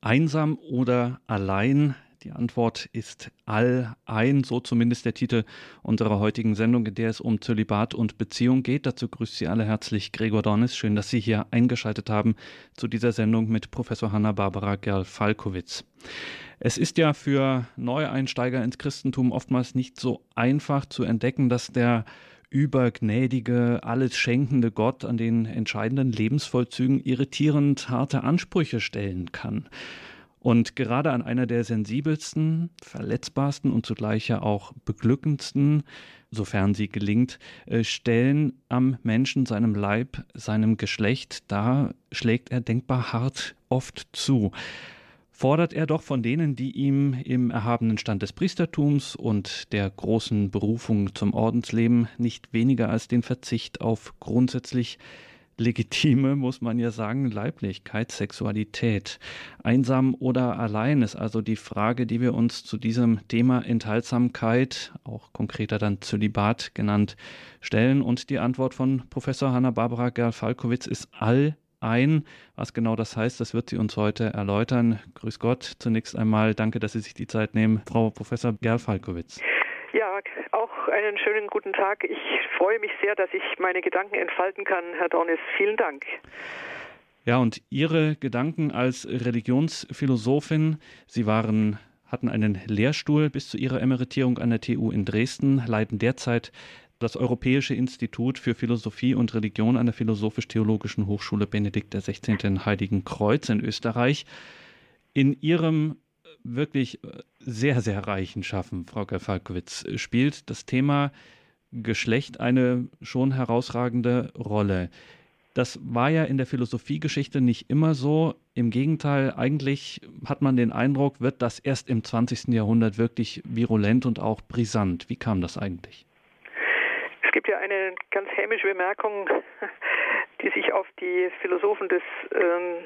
Einsam oder allein? Die Antwort ist all ein, so zumindest der Titel unserer heutigen Sendung, in der es um Zölibat und Beziehung geht. Dazu grüßt Sie alle herzlich Gregor Dornis. Schön, dass Sie hier eingeschaltet haben zu dieser Sendung mit Professor Hanna-Barbara Gerl-Falkowitz. Es ist ja für Neueinsteiger ins Christentum oftmals nicht so einfach zu entdecken, dass der übergnädige, alles schenkende Gott an den entscheidenden Lebensvollzügen irritierend harte Ansprüche stellen kann. Und gerade an einer der sensibelsten, verletzbarsten und zugleich ja auch beglückendsten, sofern sie gelingt, äh, Stellen am Menschen, seinem Leib, seinem Geschlecht, da schlägt er denkbar hart oft zu fordert er doch von denen, die ihm im erhabenen Stand des Priestertums und der großen Berufung zum Ordensleben nicht weniger als den Verzicht auf grundsätzlich legitime, muss man ja sagen, Leiblichkeit, Sexualität. Einsam oder allein ist also die Frage, die wir uns zu diesem Thema Enthaltsamkeit, auch konkreter dann Zölibat genannt, stellen. Und die Antwort von Professor Hanna-Barbara Gerl-Falkowitz ist all ein. Was genau das heißt, das wird sie uns heute erläutern. Grüß Gott. Zunächst einmal danke, dass Sie sich die Zeit nehmen, Frau Professor Gerl-Falkowitz. Ja, auch einen schönen guten Tag. Ich freue mich sehr, dass ich meine Gedanken entfalten kann, Herr Dornis. Vielen Dank. Ja, und Ihre Gedanken als Religionsphilosophin, Sie waren hatten einen Lehrstuhl bis zu ihrer Emeritierung an der TU in Dresden, leiten derzeit das Europäische Institut für Philosophie und Religion an der Philosophisch-Theologischen Hochschule Benedikt XVI. Heiligen Kreuz in Österreich. In Ihrem wirklich sehr, sehr reichen Schaffen, Frau Gefalkowitz, spielt das Thema Geschlecht eine schon herausragende Rolle. Das war ja in der Philosophiegeschichte nicht immer so. Im Gegenteil, eigentlich hat man den Eindruck, wird das erst im 20. Jahrhundert wirklich virulent und auch brisant. Wie kam das eigentlich? Es gibt ja eine ganz hämische Bemerkung, die sich auf die Philosophen des, ähm,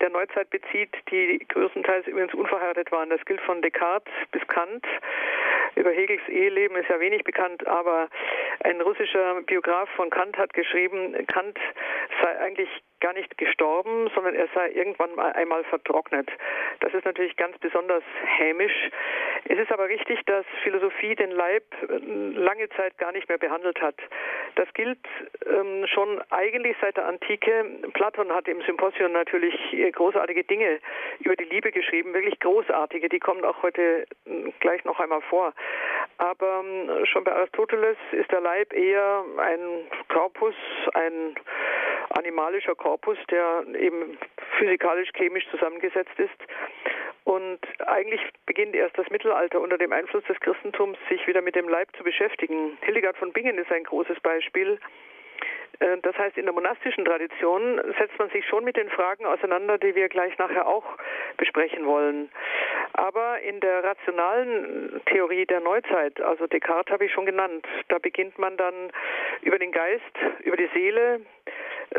der Neuzeit bezieht, die größtenteils übrigens unverheiratet waren. Das gilt von Descartes bis Kant. Über Hegels Eheleben ist ja wenig bekannt, aber ein russischer Biograf von Kant hat geschrieben, Kant sei eigentlich gar nicht gestorben, sondern er sei irgendwann mal einmal vertrocknet. Das ist natürlich ganz besonders hämisch. Es ist aber richtig, dass Philosophie den Leib äh, lange Zeit gar nicht mehr behandelt hat. Das gilt ähm, schon eigentlich seit der Antike. Platon hat im Symposion natürlich äh, großartige Dinge über die Liebe geschrieben, wirklich großartige. Die kommen auch heute äh, gleich noch einmal vor. Aber ähm, schon bei Aristoteles ist der Leib eher ein Korpus, ein animalischer Korpus, der eben physikalisch-chemisch zusammengesetzt ist. Und eigentlich beginnt erst das Mittelalter unter dem Einfluss des Christentums, sich wieder mit dem Leib zu beschäftigen. Hildegard von Bingen ist ein großes Beispiel. Äh, das heißt, in der monastischen Tradition setzt man sich schon mit den Fragen auseinander, die wir gleich nachher auch besprechen wollen. Aber in der rationalen Theorie der Neuzeit, also Descartes habe ich schon genannt, da beginnt man dann über den Geist, über die Seele,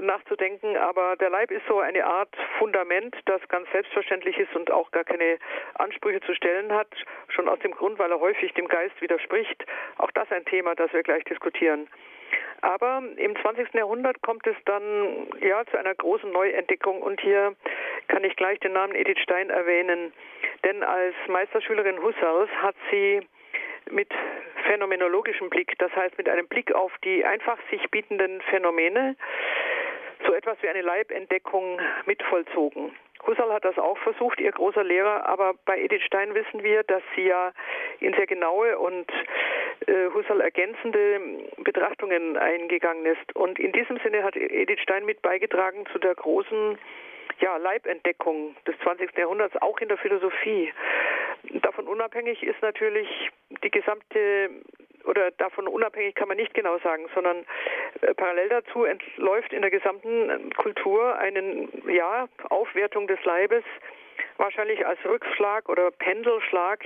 nachzudenken. Aber der Leib ist so eine Art Fundament, das ganz selbstverständlich ist und auch gar keine Ansprüche zu stellen hat. Schon aus dem Grund, weil er häufig dem Geist widerspricht. Auch das ein Thema, das wir gleich diskutieren. Aber im 20. Jahrhundert kommt es dann ja zu einer großen Neuentdeckung und hier kann ich gleich den Namen Edith Stein erwähnen, denn als Meisterschülerin Husserls hat sie mit phänomenologischem Blick, das heißt mit einem Blick auf die einfach sich bietenden Phänomene, so etwas wie eine Leibentdeckung mitvollzogen. Husserl hat das auch versucht, ihr großer Lehrer, aber bei Edith Stein wissen wir, dass sie ja in sehr genaue und äh, Husserl ergänzende Betrachtungen eingegangen ist. Und in diesem Sinne hat Edith Stein mit beigetragen zu der großen ja, Leibentdeckung des 20. Jahrhunderts, auch in der Philosophie. Davon unabhängig ist natürlich die gesamte oder davon unabhängig kann man nicht genau sagen, sondern äh, parallel dazu entläuft in der gesamten Kultur eine ja, Aufwertung des Leibes, wahrscheinlich als Rückschlag oder Pendelschlag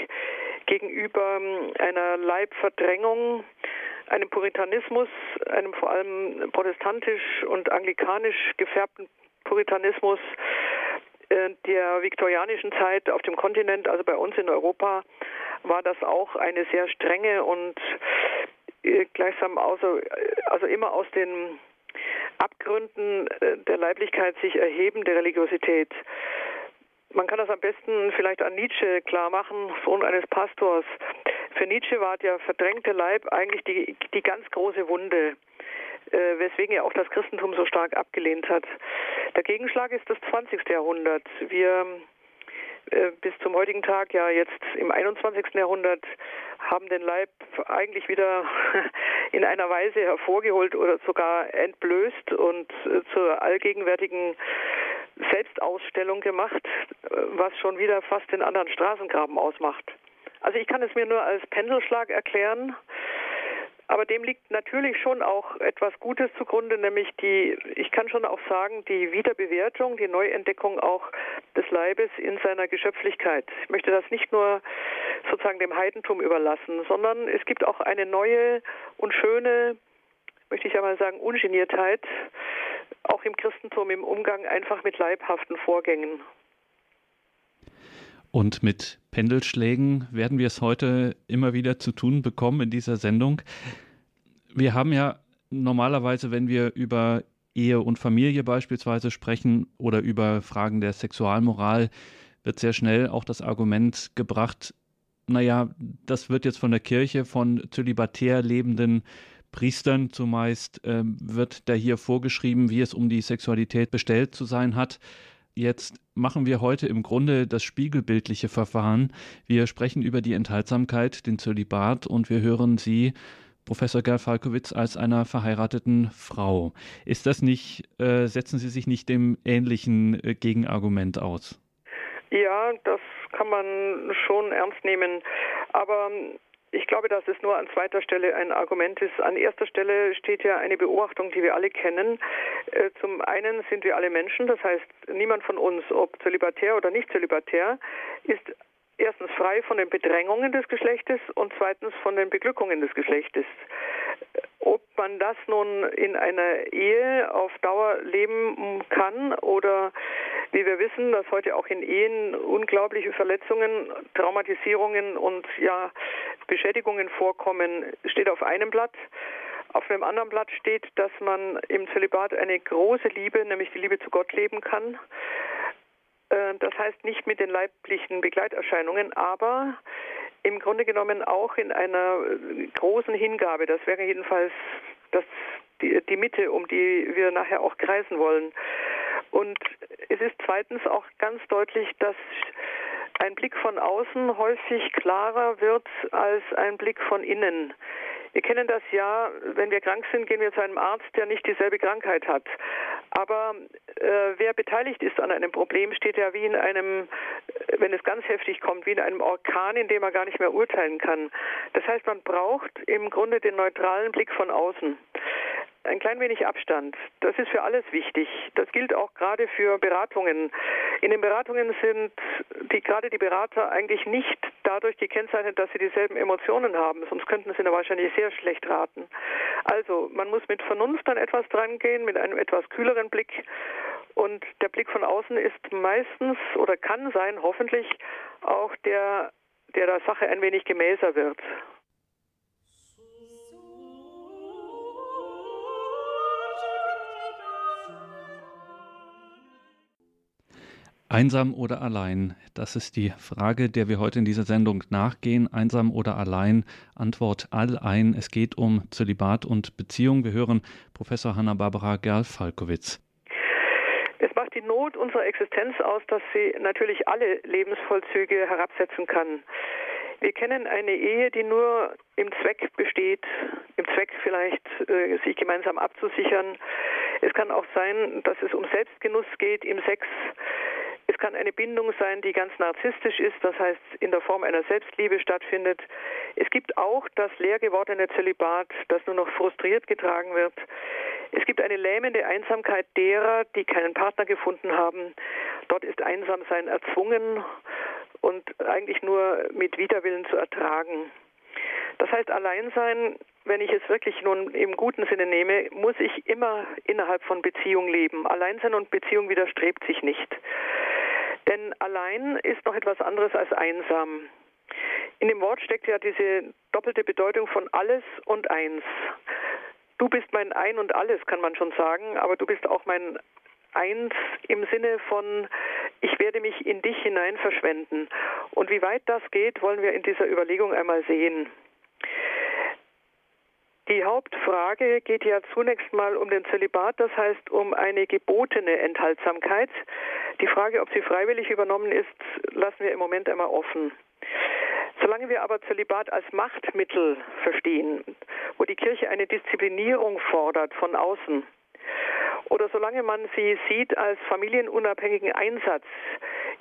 gegenüber ähm, einer Leibverdrängung, einem Puritanismus, einem vor allem protestantisch und anglikanisch gefärbten Puritanismus äh, der viktorianischen Zeit auf dem Kontinent, also bei uns in Europa, war das auch eine sehr strenge und äh, gleichsam also, also immer aus den Abgründen äh, der Leiblichkeit sich erheben, der Religiosität. Man kann das am besten vielleicht an Nietzsche klar machen, Sohn eines Pastors. Für Nietzsche war der verdrängte Leib eigentlich die, die ganz große Wunde, äh, weswegen er auch das Christentum so stark abgelehnt hat. Der Gegenschlag ist das 20. Jahrhundert. Wir bis zum heutigen Tag, ja jetzt im 21. Jahrhundert, haben den Leib eigentlich wieder in einer Weise hervorgeholt oder sogar entblößt und äh, zur allgegenwärtigen Selbstausstellung gemacht, äh, was schon wieder fast den anderen Straßengraben ausmacht. Also ich kann es mir nur als Pendelschlag erklären. Aber dem liegt natürlich schon auch etwas Gutes zugrunde, nämlich die, ich kann schon auch sagen, die Wiederbewertung, die Neuentdeckung auch des Leibes in seiner Geschöpflichkeit. Ich möchte das nicht nur sozusagen dem Heidentum überlassen, sondern es gibt auch eine neue und schöne, möchte ich einmal sagen, Ungeniertheit, auch im Christentum im Umgang einfach mit leibhaften Vorgängen. Und mit Pendelschlägen werden wir es heute immer wieder zu tun bekommen in dieser Sendung. Wir haben ja normalerweise, wenn wir über Ehe und Familie beispielsweise sprechen oder über Fragen der Sexualmoral, wird sehr schnell auch das Argument gebracht, naja, das wird jetzt von der Kirche, von zölibatär lebenden Priestern zumeist, äh, wird da hier vorgeschrieben, wie es um die Sexualität bestellt zu sein hat. Jetzt machen wir heute im Grunde das spiegelbildliche Verfahren. Wir sprechen über die Enthaltsamkeit, den Zölibat und wir hören Sie, Professor Gerl Falkowitz, als einer verheirateten Frau. Ist das nicht, äh, setzen Sie sich nicht dem ähnlichen äh, Gegenargument aus? Ja, das kann man schon ernst nehmen. Aber ich glaube, dass es nur an zweiter Stelle ein Argument ist. An erster Stelle steht ja eine Beobachtung, die wir alle kennen. Äh, zum einen sind wir alle Menschen, das heißt, niemand von uns, ob zölibatär oder nicht zölibatär, ist erstens frei von den Bedrängungen des Geschlechtes und zweitens von den Beglückungen des Geschlechtes. Ob man das nun in einer Ehe auf Dauer leben kann oder wie wir wissen, dass heute auch in Ehen unglaubliche Verletzungen, Traumatisierungen und ja Beschädigungen vorkommen, steht auf einem Blatt. Auf einem anderen Blatt steht, dass man im Zölibat eine große Liebe, nämlich die Liebe zu Gott leben kann. Äh, das heißt nicht mit den leiblichen Begleiterscheinungen, aber im Grunde genommen auch in einer äh, großen Hingabe. Das wäre jedenfalls das, die, die Mitte, um die wir nachher auch kreisen wollen. Und es ist zweitens auch ganz deutlich, dass ein Blick von außen häufig klarer wird als ein Blick von innen. Wir kennen das ja, wenn wir krank sind, gehen wir zu einem Arzt, der nicht dieselbe Krankheit hat. Aber äh, wer beteiligt ist an einem Problem, steht ja wie in einem, wenn es ganz heftig kommt, wie in einem Orkan, in dem man gar nicht mehr urteilen kann. Das heißt, man braucht im Grunde den neutralen Blick von außen ein klein wenig Abstand. Das ist für alles wichtig. Das gilt auch gerade für Beratungen. In den Beratungen sind die, gerade die Berater eigentlich nicht dadurch gekennzeichnet, dass sie dieselben Emotionen haben. Sonst könnten sie da wahrscheinlich sehr schlecht raten. Also, man muss mit Vernunft an etwas drangehen, mit einem etwas kühleren Blick. Und der Blick von außen ist meistens oder kann sein, hoffentlich, auch der, der der Sache ein wenig gemäßer wird. Einsam oder allein? Das ist die Frage, der wir heute in dieser Sendung nachgehen. Einsam oder allein? Antwort all ein. Es geht um Zölibat und Beziehung. Wir hören Professor Hanna-Barbara Gerl-Falkowitz. Es macht die Not unserer Existenz aus, dass sie natürlich alle Lebensvollzüge herabsetzen kann. Wir kennen eine Ehe, die nur im Zweck besteht, im Zweck vielleicht äh, sich gemeinsam abzusichern. Es kann auch sein, dass es um Selbstgenuss geht im Sex. Es kann eine Bindung sein, die ganz narzisstisch ist, das heißt in der Form einer Selbstliebe stattfindet. Es gibt auch das leer gewordene Zölibat, das nur noch frustriert getragen wird. Es gibt eine lähmende Einsamkeit derer, die keinen Partner gefunden haben. Dort ist Einsamsein erzwungen und eigentlich nur mit Widerwillen zu ertragen. Das heißt, Alleinsein, wenn ich es wirklich nun im guten Sinne nehme, muss ich immer innerhalb von Beziehung leben. Alleinsein und Beziehung widerstrebt sich nicht. Denn allein ist noch etwas anderes als einsam. In dem Wort steckt ja diese doppelte Bedeutung von alles und eins. Du bist mein Ein und alles, kann man schon sagen, aber du bist auch mein Eins im Sinne von, ich werde mich in dich hinein verschwenden. Und wie weit das geht, wollen wir in dieser Überlegung einmal sehen. Die Hauptfrage geht ja zunächst mal um den Zölibat, das heißt um eine gebotene Enthaltsamkeit. Die Frage, ob sie freiwillig übernommen ist, lassen wir im Moment einmal offen. Solange wir aber Zölibat als Machtmittel verstehen, wo die Kirche eine Disziplinierung fordert von außen, oder solange man sie sieht als familienunabhängigen Einsatz,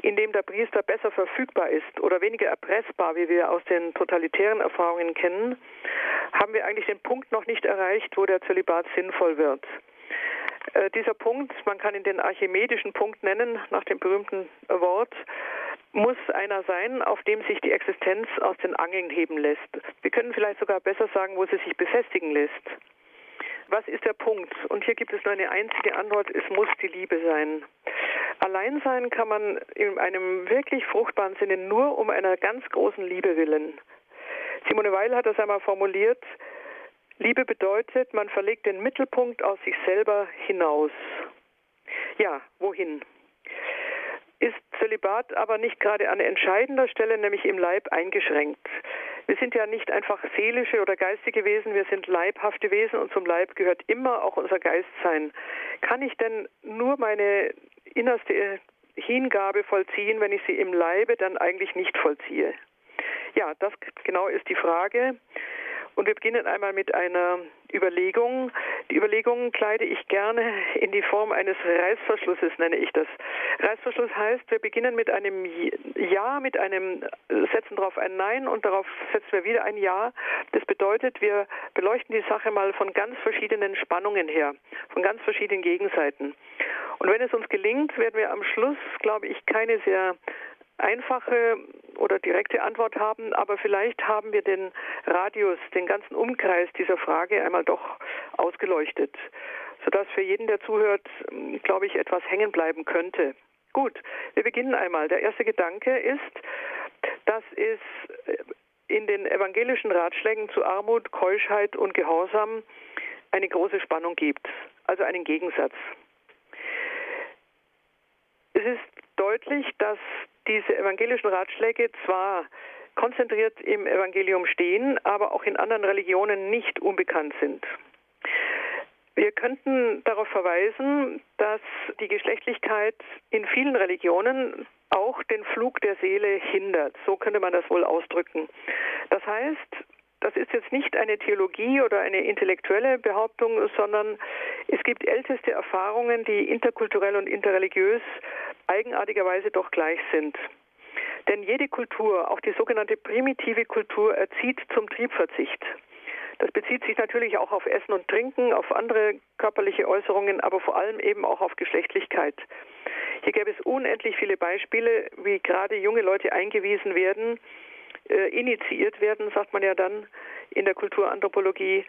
in dem der Priester besser verfügbar ist oder weniger erpressbar, wie wir aus den totalitären Erfahrungen kennen, haben wir eigentlich den Punkt noch nicht erreicht, wo der Zölibat sinnvoll wird. Äh, dieser Punkt, man kann ihn den archimedischen Punkt nennen, nach dem berühmten Wort, muss einer sein, auf dem sich die Existenz aus den Angeln heben lässt. Wir können vielleicht sogar besser sagen, wo sie sich befestigen lässt. Was ist der Punkt? Und hier gibt es nur eine einzige Antwort, es muss die Liebe sein. Allein sein kann man in einem wirklich fruchtbaren Sinne nur um einer ganz großen Liebe willen. Simone Weil hat das einmal formuliert, Liebe bedeutet, man verlegt den Mittelpunkt aus sich selber hinaus. Ja, wohin? Ist Zölibat aber nicht gerade an entscheidender Stelle, nämlich im Leib, eingeschränkt. Wir sind ja nicht einfach seelische oder geistige Wesen, wir sind leibhafte Wesen und zum Leib gehört immer auch unser Geistsein. Kann ich denn nur meine innerste Hingabe vollziehen, wenn ich sie im Leibe dann eigentlich nicht vollziehe? Ja, das genau ist die Frage. Und wir beginnen einmal mit einer Überlegung. Die Überlegung kleide ich gerne in die Form eines Reißverschlusses, nenne ich das. Reißverschluss heißt, wir beginnen mit einem Ja, mit einem, setzen darauf ein Nein und darauf setzen wir wieder ein Ja. Das bedeutet, wir beleuchten die Sache mal von ganz verschiedenen Spannungen her, von ganz verschiedenen Gegenseiten. Und wenn es uns gelingt, werden wir am Schluss, glaube ich, keine sehr einfache oder direkte Antwort haben, aber vielleicht haben wir den Radius, den ganzen Umkreis dieser Frage einmal doch ausgeleuchtet, sodass für jeden, der zuhört, glaube ich, etwas hängen bleiben könnte. Gut, wir beginnen einmal. Der erste Gedanke ist, dass es in den evangelischen Ratschlägen zu Armut, Keuschheit und Gehorsam eine große Spannung gibt, also einen Gegensatz. Es ist deutlich, dass diese evangelischen Ratschläge zwar konzentriert im Evangelium stehen, aber auch in anderen Religionen nicht unbekannt sind. Wir könnten darauf verweisen, dass die Geschlechtlichkeit in vielen Religionen auch den Flug der Seele hindert. So könnte man das wohl ausdrücken. Das heißt, das ist jetzt nicht eine Theologie oder eine intellektuelle Behauptung, sondern es gibt älteste Erfahrungen, die interkulturell und interreligiös eigenartigerweise doch gleich sind. Denn jede Kultur, auch die sogenannte primitive Kultur, erzieht zum Triebverzicht. Das bezieht sich natürlich auch auf Essen und Trinken, auf andere körperliche Äußerungen, aber vor allem eben auch auf Geschlechtlichkeit. Hier gäbe es unendlich viele Beispiele, wie gerade junge Leute eingewiesen werden, äh, initiiert werden, sagt man ja dann in der Kulturanthropologie,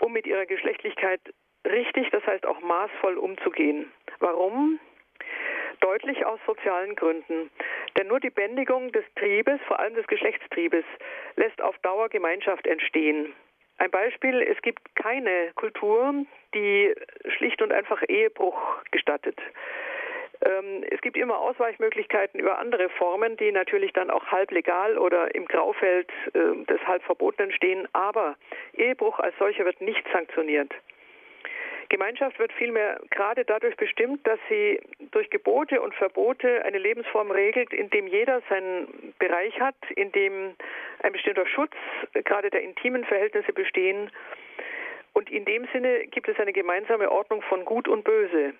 um mit ihrer Geschlechtlichkeit richtig, das heißt auch maßvoll umzugehen. Warum? Deutlich aus sozialen Gründen. Denn nur die Bändigung des Triebes, vor allem des Geschlechtstriebes, lässt auf Dauer Gemeinschaft entstehen. Ein Beispiel, es gibt keine Kultur, die schlicht und einfach Ehebruch gestattet. Ähm, es gibt immer Ausweichmöglichkeiten über andere Formen, die natürlich dann auch halb legal oder im Graufeld äh, des halb Verbotenen stehen, aber Ehebruch als solcher wird nicht sanktioniert. Gemeinschaft wird vielmehr gerade dadurch bestimmt, dass sie durch Gebote und Verbote eine Lebensform regelt, in dem jeder seinen Bereich hat, in dem ein bestimmter Schutz gerade der intimen Verhältnisse bestehen. Und in dem Sinne gibt es eine gemeinsame Ordnung von Gut und Böse.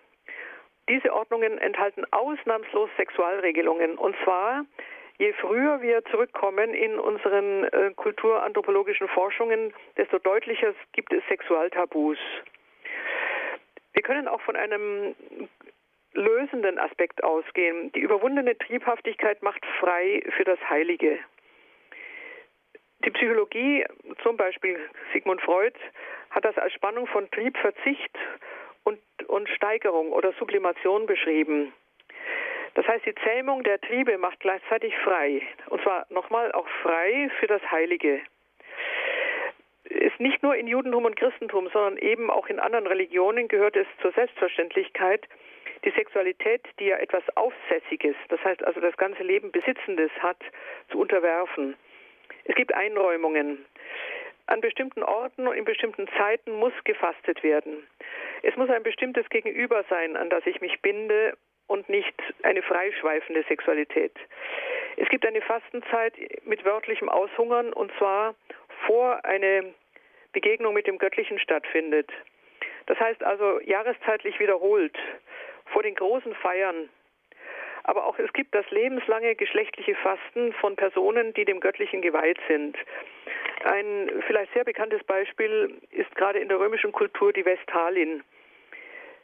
Diese Ordnungen enthalten ausnahmslos Sexualregelungen. Und zwar, je früher wir zurückkommen in unseren äh, kulturanthropologischen Forschungen, desto deutlicher gibt es Sexualtabus. Wir können auch von einem lösenden Aspekt ausgehen. Die überwundene Triebhaftigkeit macht frei für das Heilige. Die Psychologie, zum Beispiel Sigmund Freud, hat das als Spannung von Triebverzicht und, Steigerung oder Sublimation beschrieben. Das heißt, die Zähmung der Triebe macht gleichzeitig frei. Und zwar nochmal auch frei für das Heilige ist nicht nur in Judentum und Christentum, sondern eben auch in anderen Religionen gehört es zur Selbstverständlichkeit, die Sexualität, die ja etwas Aufsässiges, das heißt also das ganze Leben Besitzendes hat, zu unterwerfen. Es gibt Einräumungen. An bestimmten Orten und in bestimmten Zeiten muss gefastet werden. Es muss ein bestimmtes Gegenüber sein, an das ich mich binde und nicht eine freischweifende Sexualität. Es gibt eine Fastenzeit mit wörtlichem Aushungern und zwar vor eine Begegnung mit dem Göttlichen stattfindet. Das heißt also jahreszeitlich wiederholt, vor den großen Feiern. Aber auch es gibt das lebenslange geschlechtliche Fasten von Personen, die dem Göttlichen geweiht sind. Ein vielleicht sehr bekanntes Beispiel ist gerade in der römischen Kultur die Vestalin.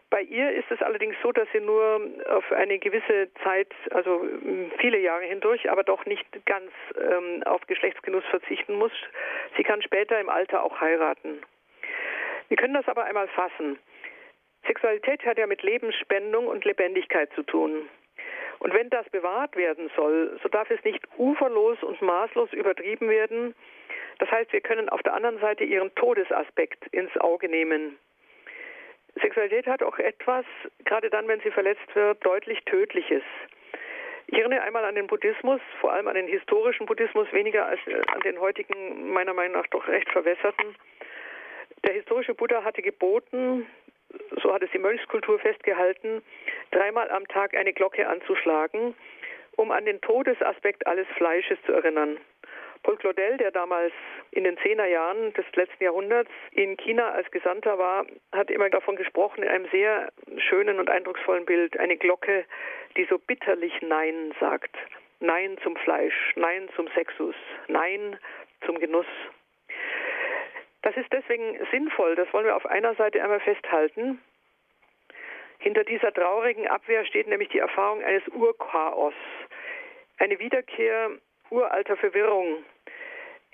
Bei ihr ist es allerdings so, dass sie nur auf eine gewisse Zeit, also viele Jahre hindurch, aber doch nicht ganz ähm, auf Geschlechtsgenuss verzichten muss. Sie kann später im Alter auch heiraten. Wir können das aber einmal fassen. Sexualität hat ja mit Lebensspendung und Lebendigkeit zu tun. Und wenn das bewahrt werden soll, so darf es nicht uferlos und maßlos übertrieben werden. Das heißt, wir können auf der anderen Seite ihren Todesaspekt ins Auge nehmen. Sexualität hat auch etwas, gerade dann, wenn sie verletzt wird, deutlich Tödliches. Ich erinnere einmal an den Buddhismus, vor allem an den historischen Buddhismus, weniger als äh, an den heutigen, meiner Meinung nach doch recht verwässerten. Der historische Buddha hatte geboten, so hat es die Mönchskultur festgehalten, dreimal am Tag eine Glocke anzuschlagen, um an den Todesaspekt alles Fleisches zu erinnern. Paul Claudel, der damals in den Zehnerjahren des letzten Jahrhunderts in China als Gesandter war, hat immer davon gesprochen, in einem sehr schönen und eindrucksvollen Bild, eine Glocke, die so bitterlich Nein sagt. Nein zum Fleisch, Nein zum Sexus, Nein zum Genuss. Das ist deswegen sinnvoll, das wollen wir auf einer Seite einmal festhalten. Hinter dieser traurigen Abwehr steht nämlich die Erfahrung eines Urchaos, eine Wiederkehr uralter Verwirrung,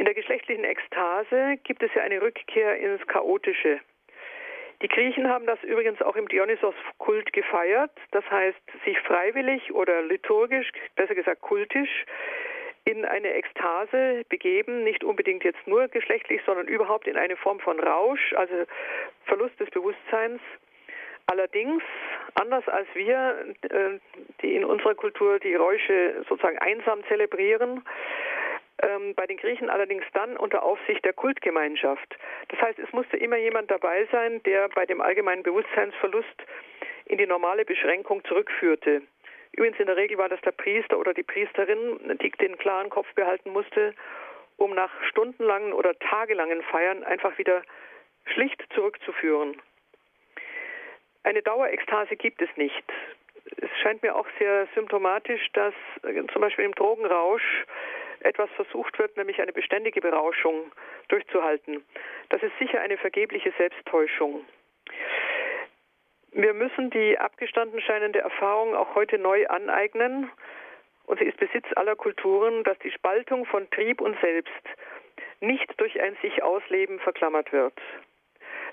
in der geschlechtlichen Ekstase gibt es ja eine Rückkehr ins Chaotische. Die Griechen haben das übrigens auch im Dionysos-Kult gefeiert, das heißt sich freiwillig oder liturgisch, besser gesagt kultisch, in eine Ekstase begeben, nicht unbedingt jetzt nur geschlechtlich, sondern überhaupt in eine Form von Rausch, also Verlust des Bewusstseins. Allerdings, anders als wir, äh, die in unserer Kultur die Räusche sozusagen einsam zelebrieren, ähm, bei den Griechen allerdings dann unter Aufsicht der Kultgemeinschaft. Das heißt, es musste immer jemand dabei sein, der bei dem allgemeinen Bewusstseinsverlust in die normale Beschränkung zurückführte. Übrigens in der Regel war das der Priester oder die Priesterin, die den klaren Kopf behalten musste, um nach stundenlangen oder tagelangen Feiern einfach wieder schlicht zurückzuführen. Eine Dauerekstase gibt es nicht. Es scheint mir auch sehr symptomatisch, dass äh, zum Beispiel im Drogenrausch etwas versucht wird, nämlich eine beständige Berauschung durchzuhalten. Das ist sicher eine vergebliche Selbsttäuschung. Wir müssen die abgestanden scheinende Erfahrung auch heute neu aneignen. Und sie ist Besitz aller Kulturen, dass die Spaltung von Trieb und Selbst nicht durch ein sich ausleben verklammert wird.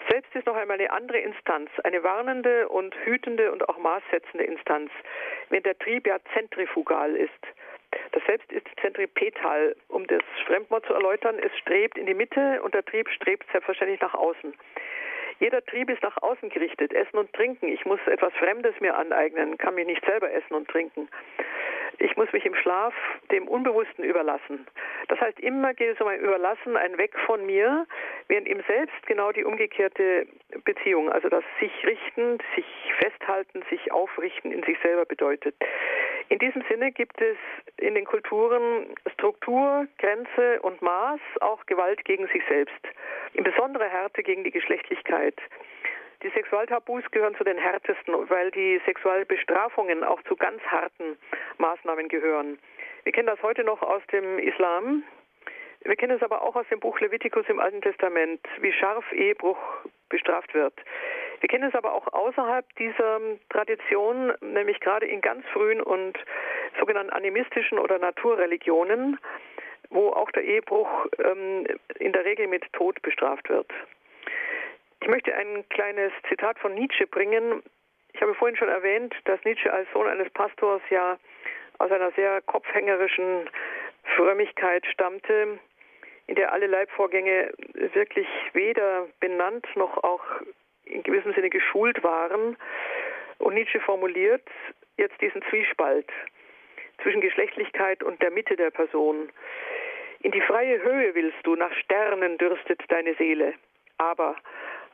Selbst ist noch einmal eine andere Instanz, eine warnende und hütende und auch maßsetzende Instanz, wenn der Trieb ja zentrifugal ist. Das Selbst ist zentripetal. Um das Fremdwort zu erläutern, es strebt in die Mitte und der Trieb strebt selbstverständlich nach außen. Jeder Trieb ist nach außen gerichtet. Essen und trinken. Ich muss etwas Fremdes mir aneignen, kann mich nicht selber essen und trinken. Ich muss mich im Schlaf dem Unbewussten überlassen. Das heißt, immer geht es um ein Überlassen, ein Weg von mir, während im Selbst genau die umgekehrte Beziehung, also das sich richten, sich festhalten, sich aufrichten in sich selber bedeutet. In diesem Sinne gibt es in den Kulturen Struktur, Grenze und Maß, auch Gewalt gegen sich selbst. In besonderer Härte gegen die Geschlechtlichkeit. Die Sexualtabus gehören zu den härtesten, weil die Sexualbestrafungen auch zu ganz harten Maßnahmen gehören. Wir kennen das heute noch aus dem Islam. Wir kennen es aber auch aus dem Buch Levitikus im Alten Testament, wie scharf Ehebruch bestraft wird. Wir kennen es aber auch außerhalb dieser Tradition, nämlich gerade in ganz frühen und sogenannten animistischen oder Naturreligionen, wo auch der Ehebruch ähm, in der Regel mit Tod bestraft wird. Ich möchte ein kleines Zitat von Nietzsche bringen. Ich habe vorhin schon erwähnt, dass Nietzsche als Sohn eines Pastors ja aus einer sehr kopfhängerischen Frömmigkeit stammte, in der alle Leibvorgänge wirklich weder benannt noch auch in gewissem Sinne geschult waren. Und Nietzsche formuliert jetzt diesen Zwiespalt zwischen Geschlechtlichkeit und der Mitte der Person. In die freie Höhe willst du, nach Sternen dürstet deine Seele. Aber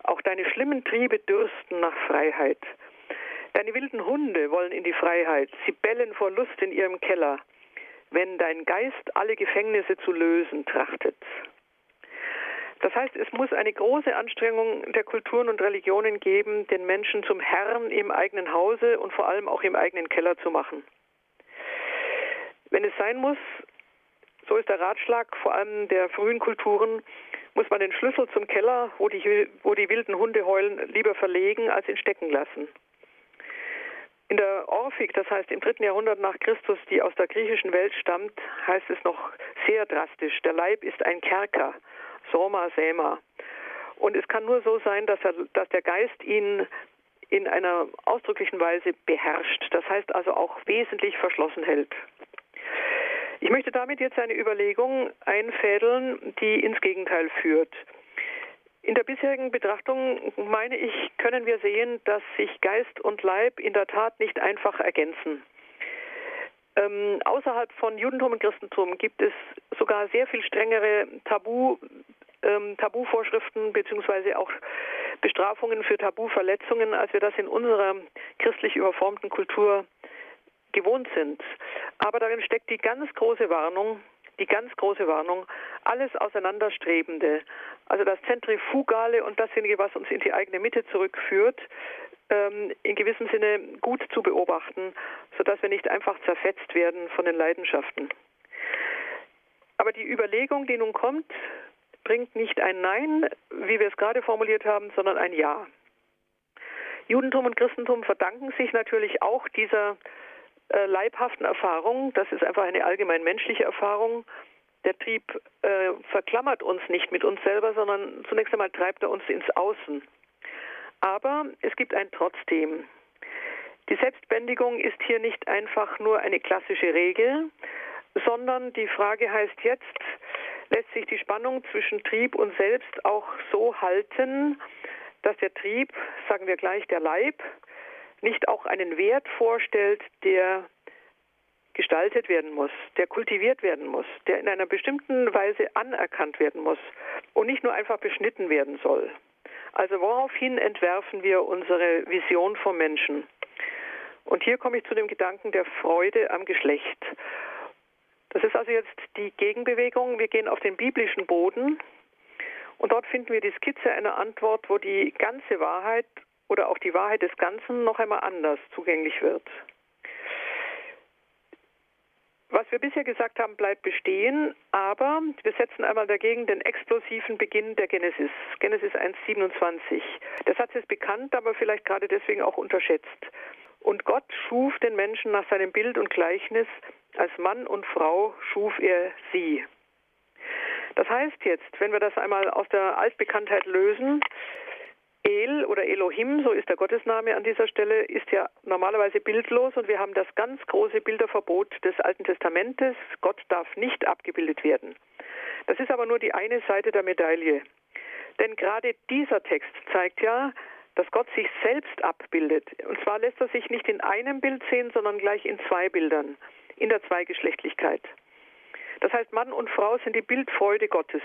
auch deine schlimmen Triebe dürsten nach Freiheit. Deine wilden Hunde wollen in die Freiheit. Sie bellen vor Lust in ihrem Keller. Wenn dein Geist alle Gefängnisse zu lösen trachtet. Das heißt, es muss eine große Anstrengung der Kulturen und Religionen geben, den Menschen zum Herrn im eigenen Hause und vor allem auch im eigenen Keller zu machen. Wenn es sein muss, so ist der Ratschlag vor allem der frühen Kulturen, muss man den Schlüssel zum Keller, wo die, wo die wilden Hunde heulen, lieber verlegen, als ihn stecken lassen. In der Orphik, das heißt im dritten Jahrhundert nach Christus, die aus der griechischen Welt stammt, heißt es noch sehr drastisch, der Leib ist ein Kerker. Soma Sema. Und es kann nur so sein, dass, er, dass der Geist ihn in einer ausdrücklichen Weise beherrscht. Das heißt also auch wesentlich verschlossen hält. Ich möchte damit jetzt eine Überlegung einfädeln, die ins Gegenteil führt. In der bisherigen Betrachtung, meine ich, können wir sehen, dass sich Geist und Leib in der Tat nicht einfach ergänzen. Ähm, außerhalb von Judentum und Christentum gibt es sogar sehr viel strengere Tabu, ähm, Tabuvorschriften beziehungsweise auch Bestrafungen für Tabuverletzungen, als wir das in unserer christlich überformten Kultur gewohnt sind. Aber darin steckt die ganz große Warnung, die ganz große Warnung, alles Auseinanderstrebende, also das Zentrifugale und dasjenige, was uns in die eigene Mitte zurückführt, ähm, in gewissem Sinne gut zu beobachten, sodass wir nicht einfach zerfetzt werden von den Leidenschaften. Aber die Überlegung, die nun kommt, bringt nicht ein Nein, wie wir es gerade formuliert haben, sondern ein Ja. Judentum und Christentum verdanken sich natürlich auch dieser äh, leibhaften Erfahrung. Das ist einfach eine allgemein menschliche Erfahrung. Der Trieb äh, verklammert uns nicht mit uns selber, sondern zunächst einmal treibt er uns ins Außen. Aber es gibt ein Trotzdem. Die Selbstbändigung ist hier nicht einfach nur eine klassische Regel, sondern die Frage heißt jetzt, lässt sich die Spannung zwischen Trieb und Selbst auch so halten, dass der Trieb, sagen wir gleich der Leib, nicht auch einen Wert vorstellt, der gestaltet werden muss, der kultiviert werden muss, der in einer bestimmten Weise anerkannt werden muss und nicht nur einfach beschnitten werden soll. Also woraufhin entwerfen wir unsere Vision vom Menschen? Und hier komme ich zu dem Gedanken der Freude am Geschlecht. Das ist also jetzt die Gegenbewegung. Wir gehen auf den biblischen Boden und dort finden wir die Skizze einer Antwort, wo die ganze Wahrheit oder auch die Wahrheit des Ganzen noch einmal anders zugänglich wird. Was wir bisher gesagt haben, bleibt bestehen, aber wir setzen einmal dagegen den explosiven Beginn der Genesis. Genesis 1,27. Der Satz ist bekannt, aber vielleicht gerade deswegen auch unterschätzt. Und Gott schuf den Menschen nach seinem Bild und Gleichnis, als Mann und Frau schuf er sie. Das heißt jetzt, wenn wir das einmal aus der Altbekanntheit lösen, El oder Elohim, so ist der Gottesname an dieser Stelle, ist ja normalerweise bildlos und wir haben das ganz große Bilderverbot des Alten Testamentes. Gott darf nicht abgebildet werden. Das ist aber nur die eine Seite der Medaille. Denn gerade dieser Text zeigt ja, dass Gott sich selbst abbildet. Und zwar lässt er sich nicht in einem Bild sehen, sondern gleich in zwei Bildern in der Zweigeschlechtlichkeit. Das heißt, Mann und Frau sind die Bildfreude Gottes.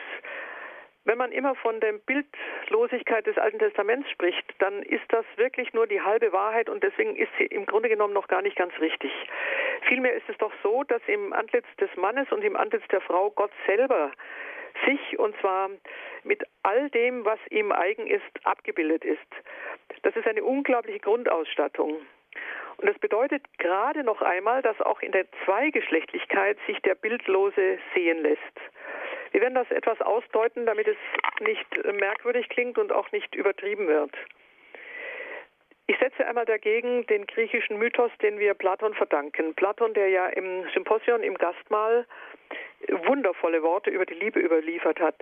Wenn man immer von der Bildlosigkeit des Alten Testaments spricht, dann ist das wirklich nur die halbe Wahrheit und deswegen ist sie im Grunde genommen noch gar nicht ganz richtig. Vielmehr ist es doch so, dass im Antlitz des Mannes und im Antlitz der Frau Gott selber sich und zwar mit all dem, was ihm eigen ist, abgebildet ist. Das ist eine unglaubliche Grundausstattung. Und das bedeutet gerade noch einmal, dass auch in der Zweigeschlechtlichkeit sich der Bildlose sehen lässt. Wir werden das etwas ausdeuten, damit es nicht merkwürdig klingt und auch nicht übertrieben wird. Ich setze einmal dagegen den griechischen Mythos, den wir Platon verdanken. Platon, der ja im Symposion, im Gastmahl wundervolle Worte über die Liebe überliefert hat.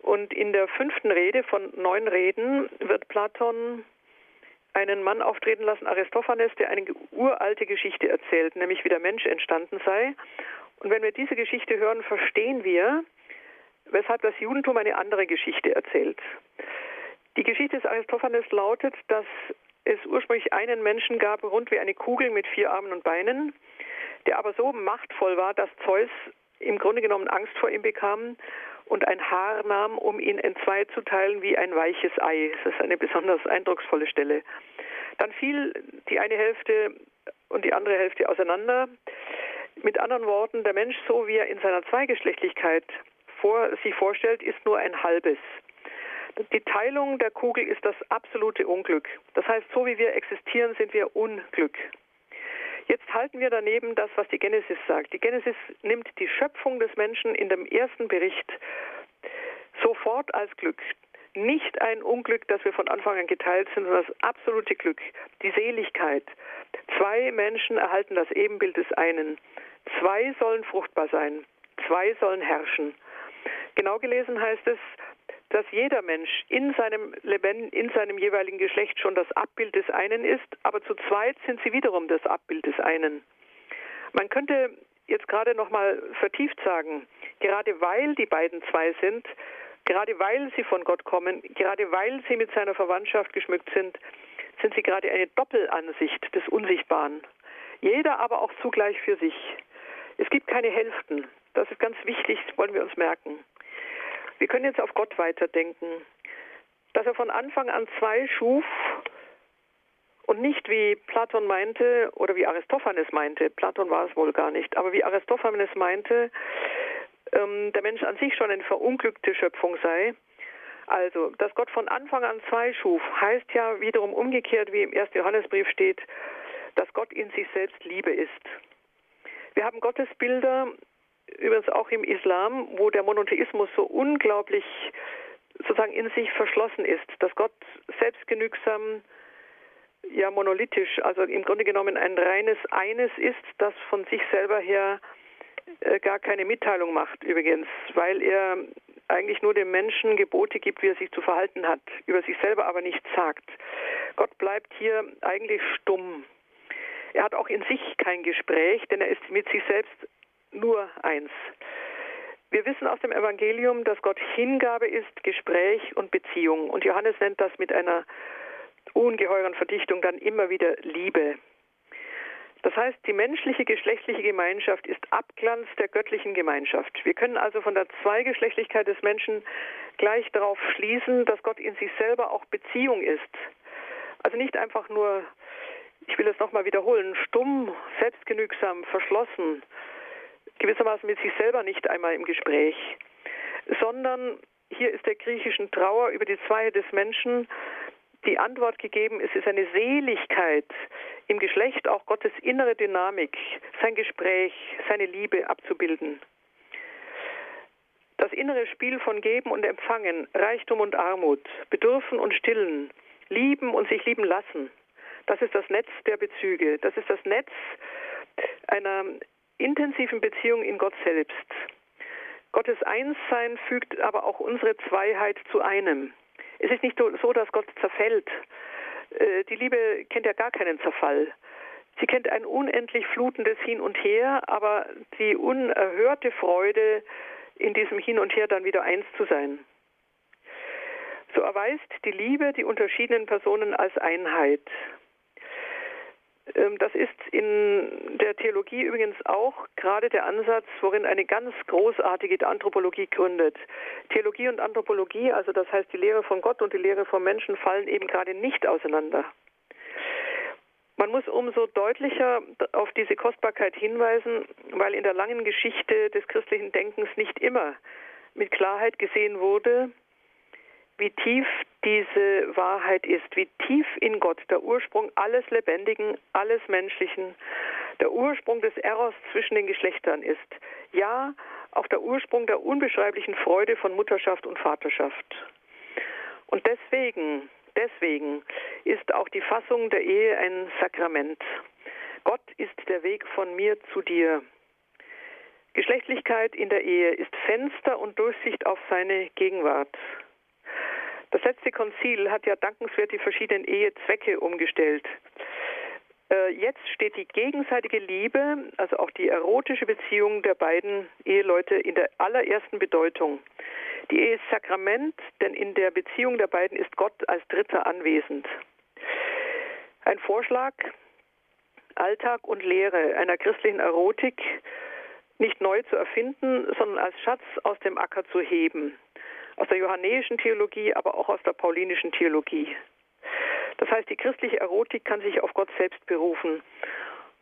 Und in der fünften Rede von neun Reden wird Platon einen Mann auftreten lassen, Aristophanes, der eine uralte Geschichte erzählt, nämlich wie der Mensch entstanden sei. Und wenn wir diese Geschichte hören, verstehen wir, weshalb das Judentum eine andere Geschichte erzählt. Die Geschichte des Aristophanes lautet, dass es ursprünglich einen Menschen gab, rund wie eine Kugel mit vier Armen und Beinen, der aber so machtvoll war, dass Zeus im Grunde genommen Angst vor ihm bekam und ein Haar nahm, um ihn entzwei zu teilen wie ein weiches Ei. Das ist eine besonders eindrucksvolle Stelle. Dann fiel die eine Hälfte und die andere Hälfte auseinander. Mit anderen Worten, der Mensch, so wie er in seiner Zweigeschlechtlichkeit vor, sich vorstellt, ist nur ein halbes. Die Teilung der Kugel ist das absolute Unglück. Das heißt, so wie wir existieren, sind wir Unglück. Jetzt halten wir daneben das, was die Genesis sagt. Die Genesis nimmt die Schöpfung des Menschen in dem ersten Bericht sofort als Glück. Nicht ein Unglück, das wir von Anfang an geteilt sind, sondern das absolute Glück, die Seligkeit. Zwei Menschen erhalten das Ebenbild des einen. Zwei sollen fruchtbar sein. Zwei sollen herrschen. Genau gelesen heißt es, dass jeder Mensch in seinem Leben, in seinem jeweiligen Geschlecht schon das Abbild des einen ist, aber zu zweit sind sie wiederum das Abbild des einen. Man könnte jetzt gerade noch mal vertieft sagen, gerade weil die beiden zwei sind, gerade weil sie von Gott kommen, gerade weil sie mit seiner Verwandtschaft geschmückt sind, sind sie gerade eine Doppelansicht des Unsichtbaren. Jeder aber auch zugleich für sich. Es gibt keine Hälften. Das ist ganz wichtig, wollen wir uns merken. Wir können jetzt auf Gott weiterdenken, dass er von Anfang an zwei schuf und nicht wie Platon meinte oder wie Aristophanes meinte, Platon war es wohl gar nicht, aber wie Aristophanes meinte, ähm, der Mensch an sich schon eine verunglückte Schöpfung sei. Also, dass Gott von Anfang an zwei schuf, heißt ja wiederum umgekehrt, wie im ersten Johannesbrief steht, dass Gott in sich selbst Liebe ist. Wir haben Gottesbilder, übrigens auch im Islam, wo der Monotheismus so unglaublich sozusagen in sich verschlossen ist, dass Gott selbstgenügsam, ja monolithisch, also im Grunde genommen ein reines Eines ist, das von sich selber her äh, gar keine Mitteilung macht übrigens, weil er eigentlich nur dem Menschen Gebote gibt, wie er sich zu verhalten hat, über sich selber aber nichts sagt. Gott bleibt hier eigentlich stumm. Er hat auch in sich kein Gespräch, denn er ist mit sich selbst nur eins. Wir wissen aus dem Evangelium, dass Gott Hingabe ist, Gespräch und Beziehung. Und Johannes nennt das mit einer ungeheuren Verdichtung dann immer wieder Liebe. Das heißt, die menschliche geschlechtliche Gemeinschaft ist Abglanz der göttlichen Gemeinschaft. Wir können also von der Zweigeschlechtlichkeit des Menschen gleich darauf schließen, dass Gott in sich selber auch Beziehung ist. Also nicht einfach nur, ich will es nochmal wiederholen, stumm, selbstgenügsam, verschlossen, gewissermaßen mit sich selber nicht einmal im Gespräch, sondern hier ist der griechischen Trauer über die Zweiheit des Menschen die Antwort gegeben, es ist eine Seligkeit im Geschlecht, auch Gottes innere Dynamik, sein Gespräch, seine Liebe abzubilden. Das innere Spiel von Geben und Empfangen, Reichtum und Armut, Bedürfen und Stillen, Lieben und sich lieben lassen, das ist das Netz der Bezüge, das ist das Netz einer intensiven Beziehung in Gott selbst. Gottes Einssein fügt aber auch unsere Zweiheit zu einem. Es ist nicht so, dass Gott zerfällt. Äh, die Liebe kennt ja gar keinen Zerfall. Sie kennt ein unendlich flutendes Hin und Her, aber die unerhörte Freude, in diesem Hin und Her dann wieder eins zu sein. So erweist die Liebe die unterschiedlichen Personen als Einheit. Ähm, das ist in der Theologie übrigens auch gerade der Ansatz, worin eine ganz großartige Anthropologie gründet. Theologie und Anthropologie, also das heißt die Lehre von Gott und die Lehre vom Menschen, fallen eben gerade nicht auseinander. Man muss umso deutlicher auf diese Kostbarkeit hinweisen, weil in der langen Geschichte des christlichen Denkens nicht immer mit Klarheit gesehen wurde, wie tief diese Wahrheit ist, wie tief in Gott der Ursprung alles Lebendigen, alles Menschlichen, der Ursprung des Eros zwischen den Geschlechtern ist. Ja, auch der Ursprung der unbeschreiblichen Freude von Mutterschaft und Vaterschaft. Und deswegen, deswegen ist auch die Fassung der Ehe ein Sakrament. Gott ist der Weg von mir zu dir. Geschlechtlichkeit in der Ehe ist Fenster und Durchsicht auf seine Gegenwart. Das letzte Konzil hat ja dankenswert die verschiedenen Ehezwecke umgestellt. Äh, jetzt steht die gegenseitige Liebe, also auch die erotische Beziehung der beiden Eheleute in der allerersten Bedeutung. Die Ehe ist Sakrament, denn in der Beziehung der beiden ist Gott als Dritter anwesend. Ein Vorschlag, Alltag und Lehre einer christlichen Erotik nicht neu zu erfinden, sondern als Schatz aus dem Acker zu heben. Aus der johannäischen Theologie, aber auch aus der paulinischen Theologie. Das heißt, die christliche Erotik kann sich auf Gott selbst berufen.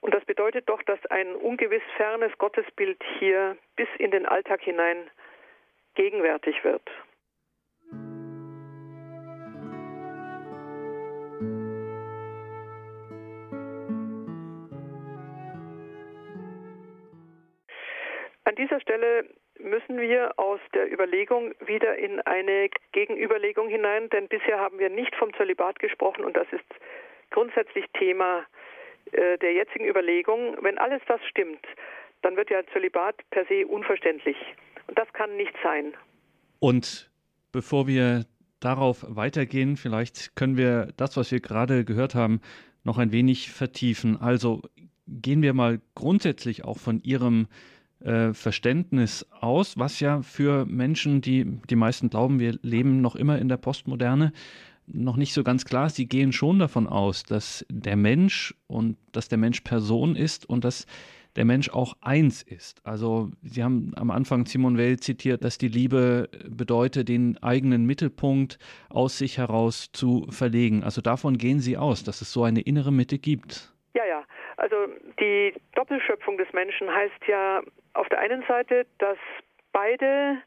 Und das bedeutet doch, dass ein ungewiss fernes Gottesbild hier bis in den Alltag hinein gegenwärtig wird. An dieser Stelle müssen wir aus der Überlegung wieder in eine Gegenüberlegung hinein, denn bisher haben wir nicht vom Zölibat gesprochen und das ist grundsätzlich Thema äh, der jetzigen Überlegung. Wenn alles das stimmt, dann wird ja Zölibat per se unverständlich und das kann nicht sein. Und bevor wir darauf weitergehen, vielleicht können wir das, was wir gerade gehört haben, noch ein wenig vertiefen. Also gehen wir mal grundsätzlich auch von Ihrem äh, Verständnis aus, was ja für Menschen, die die meisten glauben, wir leben noch immer in der Postmoderne, noch nicht so ganz klar ist. Sie gehen schon davon aus, dass der Mensch und dass der Mensch Person ist und dass der Mensch auch eins ist. Also Sie haben am Anfang Simon Weil zitiert, dass die Liebe bedeutet, den eigenen Mittelpunkt aus sich heraus zu verlegen. Also davon gehen Sie aus, dass es so eine innere Mitte gibt. Ja, ja. Also die Doppelschöpfung des Menschen heißt ja auf der einen Seite, dass beide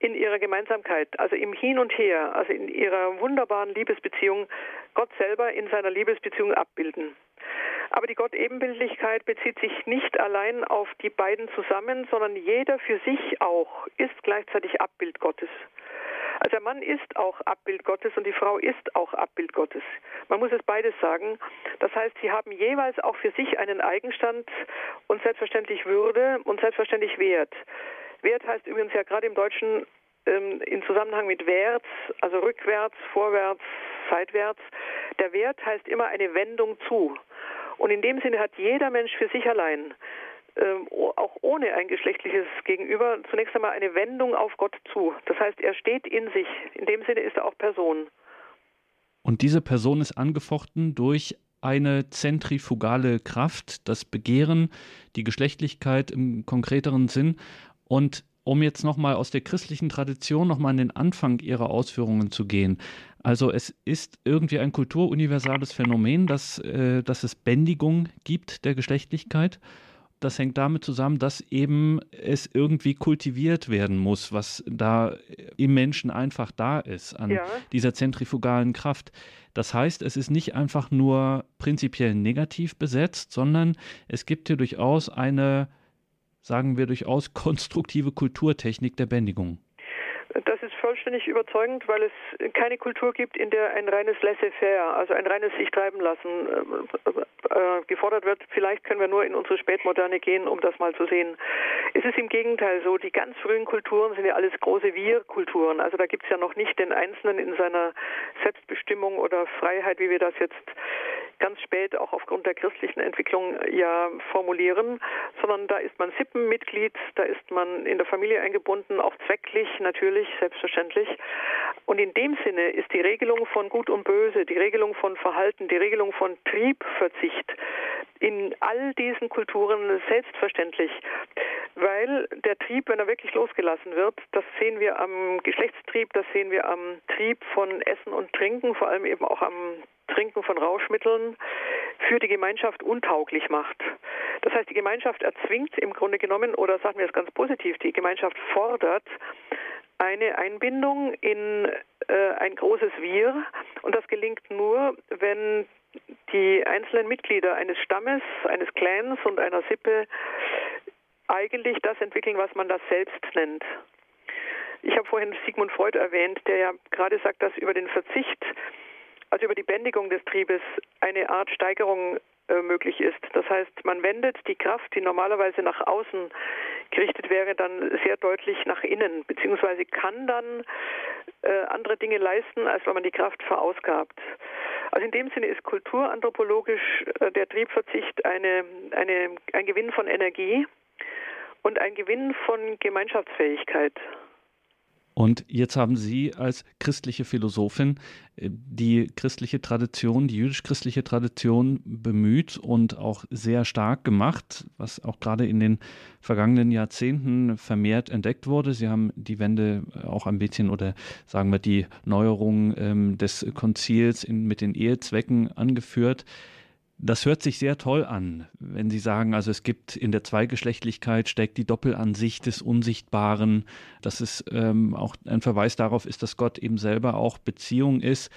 in ihrer Gemeinsamkeit, also im Hin und Her, also in ihrer wunderbaren Liebesbeziehung, Gott selber in seiner Liebesbeziehung abbilden. Aber die Gott-Ebenbildlichkeit bezieht sich nicht allein auf die beiden zusammen, sondern jeder für sich auch ist gleichzeitig Abbild Gottes. Also der Mann ist auch Abbild Gottes und die Frau ist auch Abbild Gottes. Man muss es beides sagen. Das heißt, sie haben jeweils auch für sich einen Eigenstand und selbstverständlich Würde und selbstverständlich Wert. Wert heißt übrigens ja gerade im Deutschen ähm, in Zusammenhang mit Wert, also rückwärts, vorwärts, seitwärts. Der Wert heißt immer eine Wendung zu. Und in dem Sinne hat jeder Mensch für sich allein auch ohne ein geschlechtliches Gegenüber zunächst einmal eine Wendung auf Gott zu. Das heißt, er steht in sich. In dem Sinne ist er auch Person. Und diese Person ist angefochten durch eine zentrifugale Kraft, das Begehren, die Geschlechtlichkeit im konkreteren Sinn. Und um jetzt nochmal aus der christlichen Tradition nochmal an den Anfang Ihrer Ausführungen zu gehen. Also es ist irgendwie ein kulturuniversales Phänomen, dass, äh, dass es Bändigung gibt der Geschlechtlichkeit das hängt damit zusammen, dass eben es irgendwie kultiviert werden muss, was da im Menschen einfach da ist, an ja. dieser zentrifugalen Kraft. Das heißt, es ist nicht einfach nur prinzipiell negativ besetzt, sondern es gibt hier durchaus eine, sagen wir durchaus, konstruktive Kulturtechnik der Bändigung. Das ist vollständig überzeugend, weil es keine Kultur gibt, in der ein reines Laissez-faire, also ein reines sich treiben lassen äh, äh, gefordert wird. Vielleicht können wir nur in unsere Spätmoderne gehen, um das mal zu sehen. Es ist im Gegenteil so, die ganz frühen Kulturen sind ja alles große Wir-Kulturen. Also da gibt es ja noch nicht den Einzelnen in seiner Selbstbestimmung oder Freiheit, wie wir das jetzt ganz spät auch aufgrund der christlichen Entwicklung ja formulieren, sondern da ist man Sippenmitglied, da ist man in der Familie eingebunden, auch zwecklich natürlich, selbstverständlich. Und in dem Sinne ist die Regelung von Gut und Böse, die Regelung von Verhalten, die Regelung von Triebverzicht in all diesen Kulturen selbstverständlich, weil der Trieb, wenn er wirklich losgelassen wird, das sehen wir am Geschlechtstrieb, das sehen wir am Trieb von Essen und Trinken, vor allem eben auch am Trinken von Rauschmitteln für die Gemeinschaft untauglich macht. Das heißt, die Gemeinschaft erzwingt im Grunde genommen, oder sagen wir es ganz positiv, die Gemeinschaft fordert eine Einbindung in äh, ein großes Wir. Und das gelingt nur, wenn die einzelnen Mitglieder eines Stammes, eines Clans und einer Sippe eigentlich das entwickeln, was man das selbst nennt. Ich habe vorhin Sigmund Freud erwähnt, der ja gerade sagt, dass über den Verzicht also über die Bändigung des Triebes eine Art Steigerung äh, möglich ist. Das heißt, man wendet die Kraft, die normalerweise nach außen gerichtet wäre, dann sehr deutlich nach innen, beziehungsweise kann dann äh, andere Dinge leisten, als wenn man die Kraft verausgabt. Also in dem Sinne ist kulturanthropologisch äh, der Triebverzicht eine, eine, ein Gewinn von Energie und ein Gewinn von Gemeinschaftsfähigkeit. Und jetzt haben Sie als christliche Philosophin äh, die christliche Tradition, die jüdisch-christliche Tradition bemüht und auch sehr stark gemacht, was auch gerade in den vergangenen Jahrzehnten vermehrt entdeckt wurde. Sie haben die Wende auch ein bisschen oder sagen wir die Neuerung ähm, des Konzils in, mit den Ehezwecken angeführt. Das hört sich sehr toll an, wenn Sie sagen, also es gibt in der Zweigeschlechtlichkeit steckt die Doppelansicht des Unsichtbaren, dass es ähm, auch ein Verweis darauf ist, dass Gott eben selber auch Beziehung ist.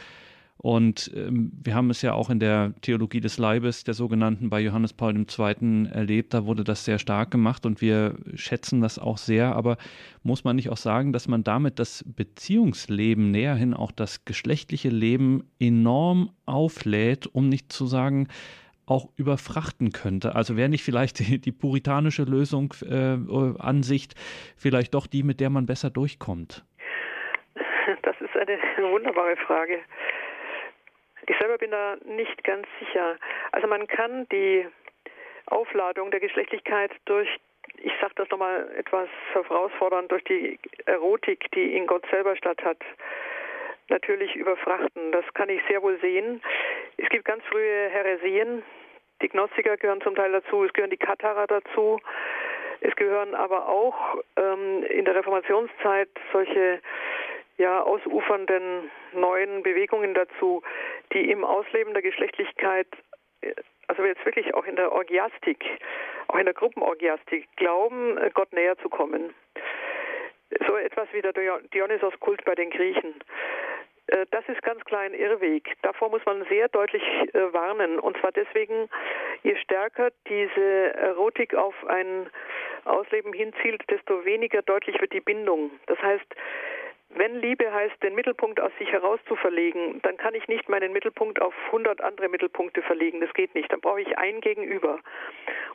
Und ähm, wir haben es ja auch in der Theologie des Leibes, der sogenannten, bei Johannes Paul II. erlebt. Da wurde das sehr stark gemacht und wir schätzen das auch sehr. Aber muss man nicht auch sagen, dass man damit das Beziehungsleben näherhin auch das geschlechtliche Leben enorm auflädt, um nicht zu sagen, auch überfrachten könnte. Also wäre nicht vielleicht die, die puritanische Lösung äh, Ansicht vielleicht doch die, mit der man besser durchkommt? Das ist eine wunderbare Frage. Ich selber bin da nicht ganz sicher. Also man kann die Aufladung der Geschlechtlichkeit durch, ich sage das nochmal etwas herausfordernd, durch die Erotik, die in Gott selber statt hat, natürlich überfrachten. Das kann ich sehr wohl sehen. Es gibt ganz frühe Heresien. Die Gnostiker gehören zum Teil dazu, es gehören die Katharer dazu. Es gehören aber auch ähm, in der Reformationszeit solche ja, ausufernden neuen Bewegungen dazu, die im Ausleben der Geschlechtlichkeit, äh, also jetzt wirklich auch in der Orgiastik, auch in der Gruppenorgiastik, glauben, äh, Gott näher zu kommen. So etwas wie der Dionysos-Kult bei den Griechen. Äh, das ist ganz klar ein Irrweg. Davor muss man sehr deutlich warnen. Und zwar deswegen, je stärker diese Erotik auf ein Ausleben hinzielt, desto weniger deutlich wird die Bindung. Das heißt, wenn Liebe heißt, den Mittelpunkt aus sich heraus zu verlegen, dann kann ich nicht meinen Mittelpunkt auf 100 andere Mittelpunkte verlegen. Das geht nicht. Dann brauche ich ein Gegenüber.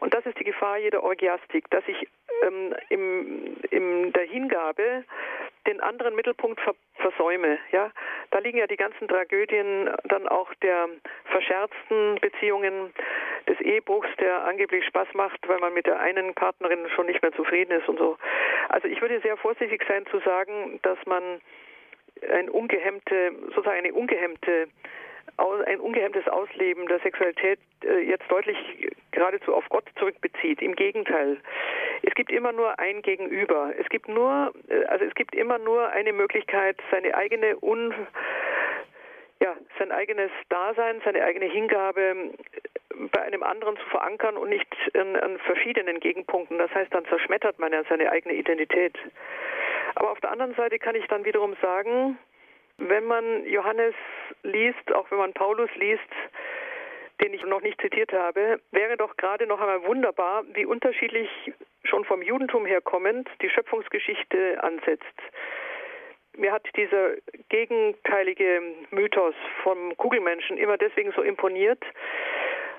Und das ist die Gefahr jeder Orgiastik, dass ich ähm, im, in der Hingabe den anderen Mittelpunkt ver versäume. Ja, da liegen ja die ganzen Tragödien dann auch der verscherzten Beziehungen des Ehebruchs, der angeblich Spaß macht, weil man mit der einen Partnerin schon nicht mehr zufrieden ist und so. Also ich würde sehr vorsichtig sein zu sagen, dass man ein ungehemmte, sozusagen eine ungehemmte ein ungehemmtes Ausleben der Sexualität äh, jetzt deutlich geradezu auf Gott zurückbezieht. Im Gegenteil. Es gibt immer nur ein Gegenüber. Es gibt nur, äh, also es gibt immer nur eine Möglichkeit, seine eigene Un, ja, sein eigenes Dasein, seine eigene Hingabe äh, bei einem anderen zu verankern und nicht an, an verschiedenen Gegenpunkten. Das heißt, dann zerschmettert man ja seine eigene Identität. Aber auf der anderen Seite kann ich dann wiederum sagen, wenn man Johannes liest, auch wenn man Paulus liest, den ich noch nicht zitiert habe, wäre doch gerade noch einmal wunderbar, wie unterschiedlich schon vom Judentum her kommend die Schöpfungsgeschichte ansetzt. Mir hat dieser gegenteilige Mythos vom Kugelmenschen immer deswegen so imponiert,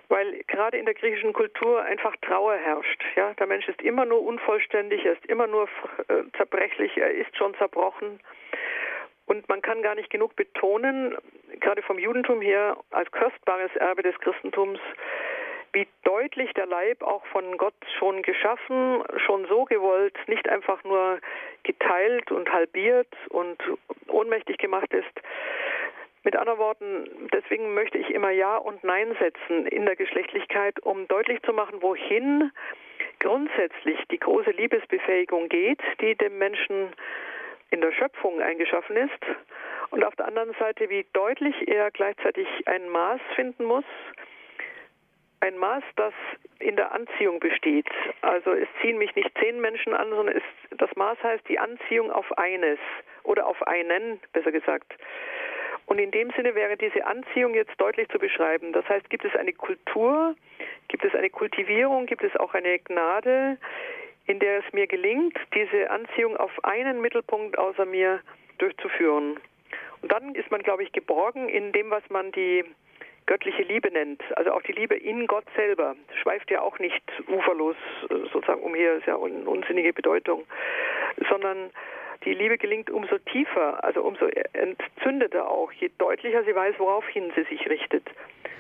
weil gerade in der griechischen Kultur einfach Trauer herrscht. Ja, der Mensch ist immer nur unvollständig, er ist immer nur äh, zerbrechlich, er ist schon zerbrochen. Und man kann gar nicht genug betonen, gerade vom Judentum her als kostbares Erbe des Christentums, wie deutlich der Leib auch von Gott schon geschaffen, schon so gewollt, nicht einfach nur geteilt und halbiert und ohnmächtig gemacht ist. Mit anderen Worten, deswegen möchte ich immer Ja und Nein setzen in der Geschlechtlichkeit, um deutlich zu machen, wohin grundsätzlich die große Liebesbefähigung geht, die dem Menschen in der Schöpfung eingeschaffen ist und auf der anderen Seite, wie deutlich er gleichzeitig ein Maß finden muss, ein Maß, das in der Anziehung besteht. Also es ziehen mich nicht zehn Menschen an, sondern es, das Maß heißt die Anziehung auf eines oder auf einen, besser gesagt. Und in dem Sinne wäre diese Anziehung jetzt deutlich zu beschreiben. Das heißt, gibt es eine Kultur, gibt es eine Kultivierung, gibt es auch eine Gnade, in der es mir gelingt, diese Anziehung auf einen Mittelpunkt außer mir durchzuführen. Und dann ist man, glaube ich, geborgen in dem, was man die göttliche Liebe nennt. Also auch die Liebe in Gott selber schweift ja auch nicht uferlos sozusagen umher, ist ja eine unsinnige Bedeutung, sondern die Liebe gelingt umso tiefer, also umso entzündeter auch, je deutlicher sie weiß, woraufhin sie sich richtet.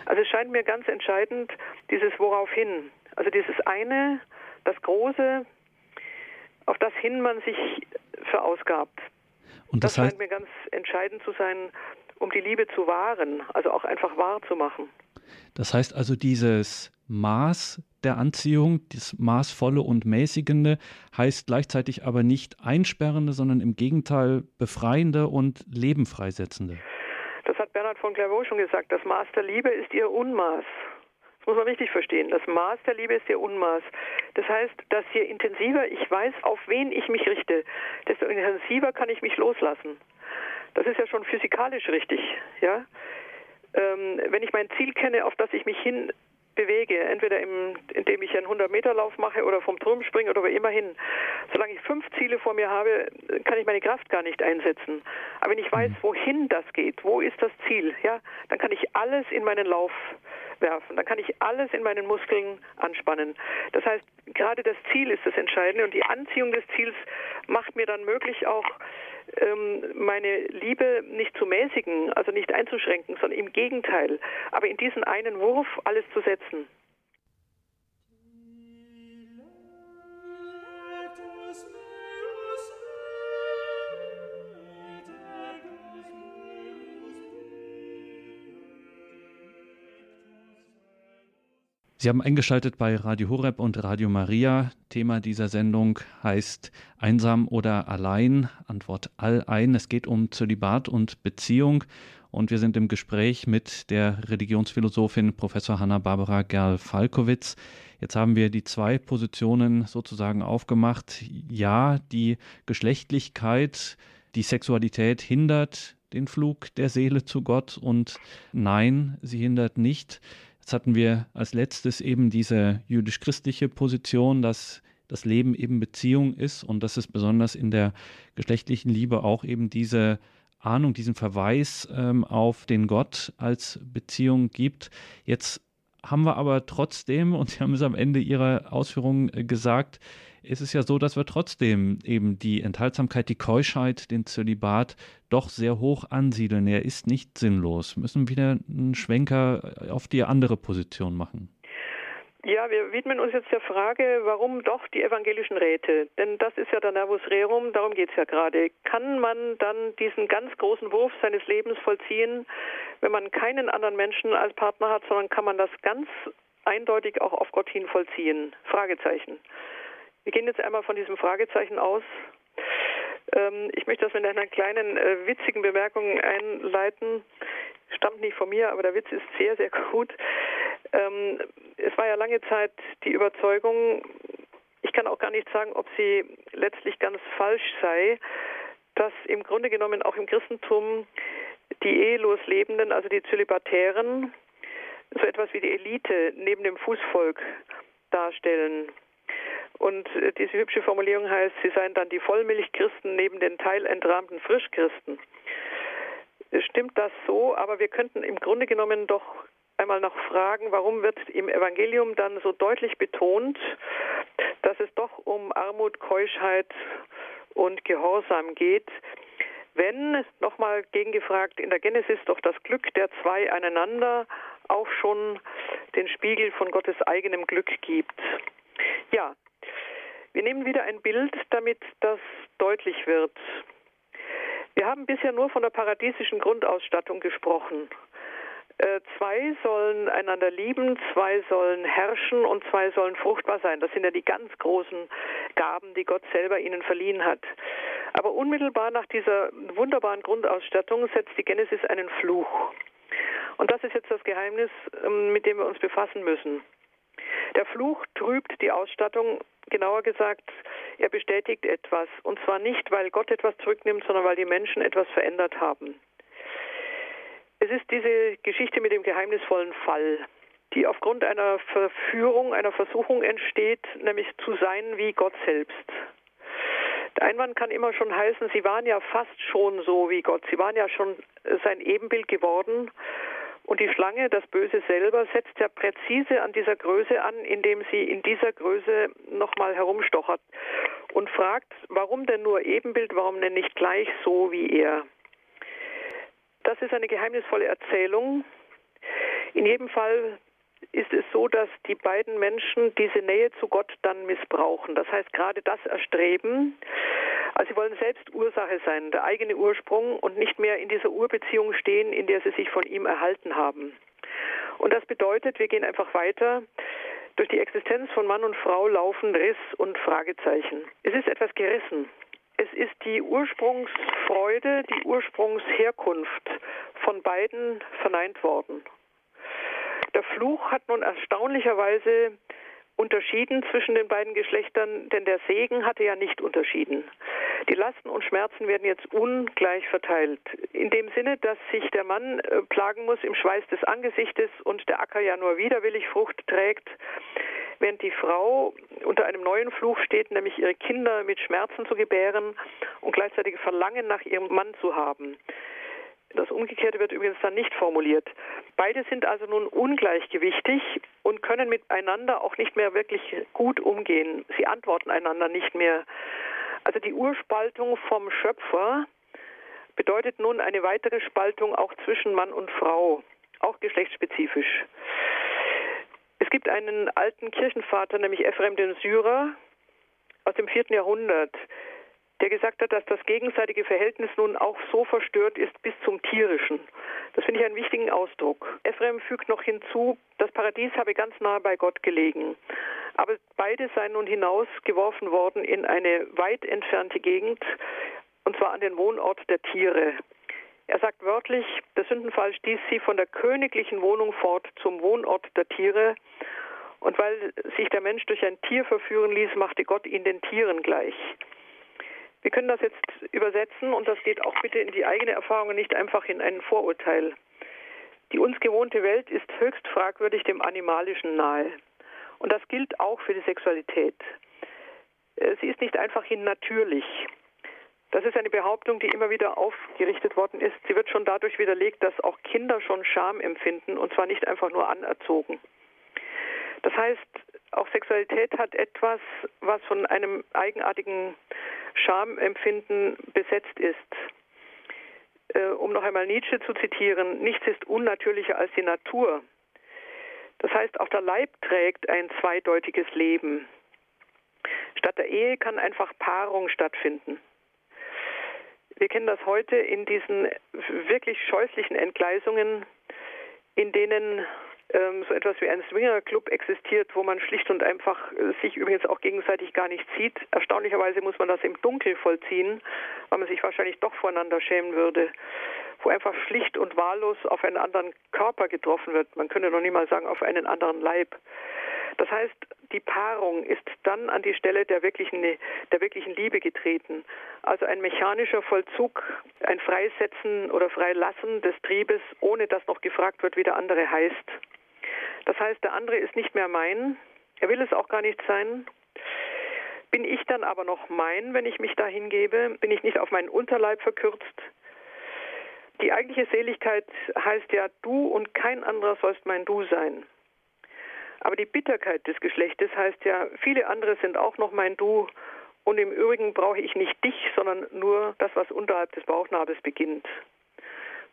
Also es scheint mir ganz entscheidend, dieses woraufhin, also dieses eine, das Große, auf das hin man sich verausgabt. Und das, das scheint mir ganz entscheidend zu sein, um die Liebe zu wahren, also auch einfach wahr zu machen. Das heißt also, dieses Maß der Anziehung, das maßvolle und mäßigende, heißt gleichzeitig aber nicht einsperrende, sondern im Gegenteil befreiende und lebenfreisetzende. Das hat Bernhard von Clairvaux schon gesagt. Das Maß der Liebe ist ihr Unmaß. Das muss man richtig verstehen. Das Maß der Liebe ist ihr Unmaß. Das heißt, dass je intensiver ich weiß, auf wen ich mich richte, desto intensiver kann ich mich loslassen. Das ist ja schon physikalisch richtig, ja. Ähm, wenn ich mein Ziel kenne, auf das ich mich hin bewege, entweder im, indem ich einen 100-Meter-Lauf mache oder vom Turm springe oder wo immer hin. Solange ich fünf Ziele vor mir habe, kann ich meine Kraft gar nicht einsetzen. Aber wenn ich weiß, mhm. wohin das geht, wo ist das Ziel, ja, dann kann ich alles in meinen Lauf werfen. Dann kann ich alles in meinen Muskeln anspannen. Das heißt, gerade das Ziel ist das Entscheidende und die Anziehung des Ziels macht mir dann möglich auch ähm, meine Liebe nicht zu mäßigen, also nicht einzuschränken, sondern im Gegenteil, aber in diesen einen Wurf alles zu setzen. Sie haben eingeschaltet bei Radio Horeb und Radio Maria. Thema dieser Sendung heißt Einsam oder allein? Antwort all ein. Es geht um Zölibat und Beziehung. Und wir sind im Gespräch mit der Religionsphilosophin Professor Hanna-Barbara Gerl-Falkowitz. Jetzt haben wir die zwei Positionen sozusagen aufgemacht. Ja, die Geschlechtlichkeit, die Sexualität hindert den Flug der Seele zu Gott und nein, sie hindert nicht. Jetzt hatten wir als letztes eben diese jüdisch-christliche Position, dass das Leben eben Beziehung ist und dass es besonders in der geschlechtlichen Liebe auch eben diese Ahnung, diesen Verweis ähm, auf den Gott als Beziehung gibt. Jetzt haben wir aber trotzdem, und Sie haben es am Ende Ihrer Ausführungen äh, gesagt, ist es ja so, dass wir trotzdem eben die Enthaltsamkeit, die Keuschheit, den Zölibat doch sehr hoch ansiedeln. Er ist nicht sinnlos. Wir müssen wieder einen Schwenker auf die andere Position machen. Ja, wir widmen uns jetzt der Frage, warum doch die evangelischen Räte? Denn das ist ja der Nervus Rerum, darum geht es ja gerade. Kann man dann diesen ganz großen Wurf seines Lebens vollziehen, wenn man keinen anderen Menschen als Partner hat, sondern kann man das ganz eindeutig auch auf Gott hin vollziehen? Fragezeichen. Wir gehen jetzt einmal von diesem Fragezeichen aus. Ähm, ich möchte das mit einer kleinen äh, witzigen Bemerkung einleiten. Stammt nicht von mir, aber der Witz ist sehr, sehr gut. Ähm, es war ja lange Zeit die Überzeugung, ich kann auch gar nicht sagen, ob sie letztlich ganz falsch sei, dass im Grunde genommen auch im Christentum die ehelos Lebenden, also die Zölibatären, so etwas wie die Elite neben dem Fußvolk darstellen. Und äh, diese hübsche Formulierung heißt, sie seien dann die Vollmilchchristen neben den teilentrahmten Frischchristen. Stimmt das so? Aber wir könnten im Grunde genommen doch einmal noch fragen, warum wird im Evangelium dann so deutlich betont, dass es doch um Armut, Keuschheit und Gehorsam geht, wenn, nochmal gegengefragt, in der Genesis doch das Glück der zwei aneinander auch schon den Spiegel von Gottes eigenem Glück gibt. Ja, wir nehmen wieder ein Bild, damit das deutlich wird. Wir haben bisher nur von der paradiesischen Grundausstattung gesprochen. Äh, zwei sollen einander lieben, zwei sollen herrschen und zwei sollen fruchtbar sein. Das sind ja die ganz großen Gaben, die Gott selber ihnen verliehen hat. Aber unmittelbar nach dieser wunderbaren Grundausstattung setzt die Genesis einen Fluch. Und das ist jetzt das Geheimnis, ähm, mit dem wir uns befassen müssen. Der Fluch trübt die Ausstattung, genauer gesagt, er bestätigt etwas. Und zwar nicht, weil Gott etwas zurücknimmt, sondern weil die Menschen etwas verändert haben. Es ist diese Geschichte mit dem geheimnisvollen Fall, die aufgrund einer Verführung, einer Versuchung entsteht, nämlich zu sein wie Gott selbst. Der Einwand kann immer schon heißen, sie waren ja fast schon so wie Gott, sie waren ja schon sein Ebenbild geworden und die Schlange, das Böse selber, setzt ja präzise an dieser Größe an, indem sie in dieser Größe nochmal herumstochert und fragt, warum denn nur Ebenbild, warum denn nicht gleich so wie er? Das ist eine geheimnisvolle Erzählung. In jedem Fall ist es so, dass die beiden Menschen diese Nähe zu Gott dann missbrauchen. Das heißt, gerade das erstreben, Also sie wollen selbst Ursache sein, der eigene Ursprung und nicht mehr in dieser Urbeziehung stehen, in der sie sich von ihm erhalten haben. Und das bedeutet, wir gehen einfach weiter. Durch die Existenz von Mann und Frau laufen Riss und Fragezeichen. Es ist etwas gerissen. Es ist die Ursprungsfreude, die Ursprungsherkunft von beiden verneint worden. Der Fluch hat nun erstaunlicherweise unterschieden zwischen den beiden Geschlechtern, denn der Segen hatte ja nicht unterschieden. Die Lasten und Schmerzen werden jetzt ungleich verteilt. In dem Sinne, dass sich der Mann äh, plagen muss im Schweiß des Angesichtes und der Acker ja nur widerwillig Frucht trägt, während die Frau unter einem neuen Fluch steht, nämlich ihre Kinder mit Schmerzen zu gebären und gleichzeitig Verlangen nach ihrem Mann zu haben. Das Umgekehrte wird übrigens dann nicht formuliert. Beide sind also nun ungleichgewichtig und können miteinander auch nicht mehr wirklich gut umgehen. Sie antworten einander nicht mehr. Also die Urspaltung vom Schöpfer bedeutet nun eine weitere Spaltung auch zwischen Mann und Frau, auch geschlechtsspezifisch. Es gibt einen alten Kirchenvater, nämlich Ephrem den Syrer aus dem vierten Jahrhundert, der gesagt hat, dass das gegenseitige Verhältnis nun auch so verstört ist bis zum tierischen. Das finde ich einen wichtigen Ausdruck. Ephrem fügt noch hinzu, das Paradies habe ganz nahe bei Gott gelegen. Aber beide seien nun hinausgeworfen worden in eine weit entfernte Gegend, und zwar an den Wohnort der Tiere. Er sagt wörtlich, der Sündenfall stieß sie von der königlichen Wohnung fort zum Wohnort der Tiere. Und weil sich der Mensch durch ein Tier verführen ließ, machte Gott ihn den Tieren gleich. Wir können das jetzt übersetzen und das geht auch bitte in die eigene Erfahrung, nicht einfach in ein Vorurteil. Die uns gewohnte Welt ist höchst fragwürdig dem Animalischen nahe. Und das gilt auch für die Sexualität. Äh, sie ist nicht einfach hin natürlich. Das ist eine Behauptung, die immer wieder aufgerichtet worden ist. Sie wird schon dadurch widerlegt, dass auch Kinder schon Scham empfinden und zwar nicht einfach nur anerzogen. Das heißt, auch Sexualität hat etwas, was von einem eigenartigen Schamempfinden besetzt ist. Äh, um noch einmal Nietzsche zu zitieren, nichts ist unnatürlicher als die Natur. Das heißt, auch der Leib trägt ein zweideutiges Leben. Statt der Ehe kann einfach Paarung stattfinden. Wir kennen das heute in diesen wirklich scheußlichen Entgleisungen, in denen so etwas wie ein Swingerclub existiert, wo man schlicht und einfach äh, sich übrigens auch gegenseitig gar nicht sieht. Erstaunlicherweise muss man das im Dunkel vollziehen, weil man sich wahrscheinlich doch voreinander schämen würde, wo einfach schlicht und wahllos auf einen anderen Körper getroffen wird. Man könnte noch nie mal sagen, auf einen anderen Leib. Das heißt, die Paarung ist dann an die Stelle der wirklichen, der wirklichen Liebe getreten. Also ein mechanischer Vollzug, ein Freisetzen oder Freilassen des Triebes, ohne dass noch gefragt wird, wie der andere heißt. Das heißt, der andere ist nicht mehr mein, er will es auch gar nicht sein. Bin ich dann aber noch mein, wenn ich mich da hingebe? Bin ich nicht auf meinen Unterleib verkürzt? Die eigentliche Seligkeit heißt ja, du und kein anderer sollst mein Du sein. Aber die Bitterkeit des Geschlechtes heißt ja, viele andere sind auch noch mein Du und im Übrigen brauche ich nicht dich, sondern nur das, was unterhalb des Bauchnabels beginnt.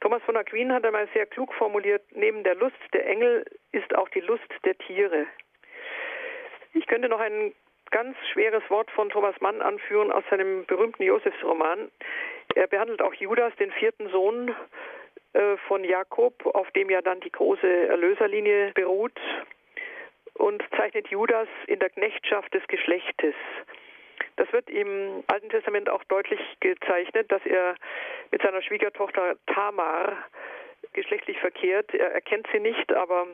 Thomas von Aquin hat einmal sehr klug formuliert, neben der Lust der Engel ist auch die Lust der Tiere. Ich könnte noch ein ganz schweres Wort von Thomas Mann anführen aus seinem berühmten Josefsroman. Er behandelt auch Judas, den vierten Sohn äh, von Jakob, auf dem ja dann die große Erlöserlinie beruht, und zeichnet Judas in der Knechtschaft des Geschlechtes. Das wird im Alten Testament auch deutlich gezeichnet, dass er mit seiner Schwiegertochter Tamar geschlechtlich verkehrt. Er erkennt sie nicht, aber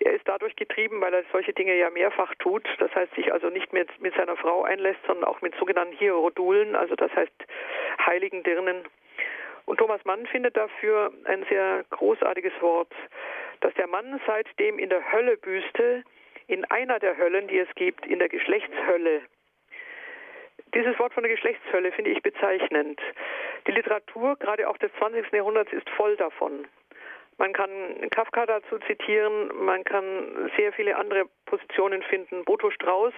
er ist dadurch getrieben, weil er solche Dinge ja mehrfach tut. Das heißt, sich also nicht mit, mit seiner Frau einlässt, sondern auch mit sogenannten Hierodulen, also das heißt heiligen Dirnen. Und Thomas Mann findet dafür ein sehr großartiges Wort, dass der Mann seitdem in der Hölle büßte, in einer der Höllen, die es gibt, in der Geschlechtshölle. Dieses Wort von der Geschlechtshölle finde ich bezeichnend. Die Literatur, gerade auch des 20. Jahrhunderts, ist voll davon. Man kann Kafka dazu zitieren, man kann sehr viele andere Positionen finden. Boto Strauß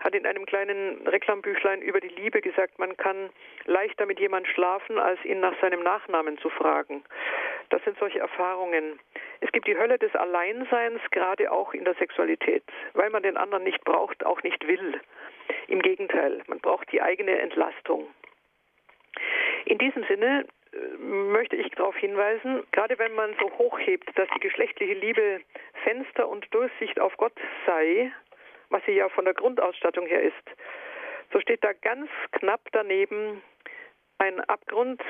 hat in einem kleinen Reklambüchlein über die Liebe gesagt, man kann leichter mit jemandem schlafen, als ihn nach seinem Nachnamen zu fragen. Das sind solche Erfahrungen. Es gibt die Hölle des Alleinseins, gerade auch in der Sexualität, weil man den anderen nicht braucht, auch nicht will. Im Gegenteil, man braucht die eigene Entlastung. In diesem Sinne äh, möchte ich darauf hinweisen, gerade wenn man so hochhebt, dass die geschlechtliche Liebe Fenster und Durchsicht auf Gott sei, was sie ja von der Grundausstattung her ist, so steht da ganz knapp daneben ein Abgrund,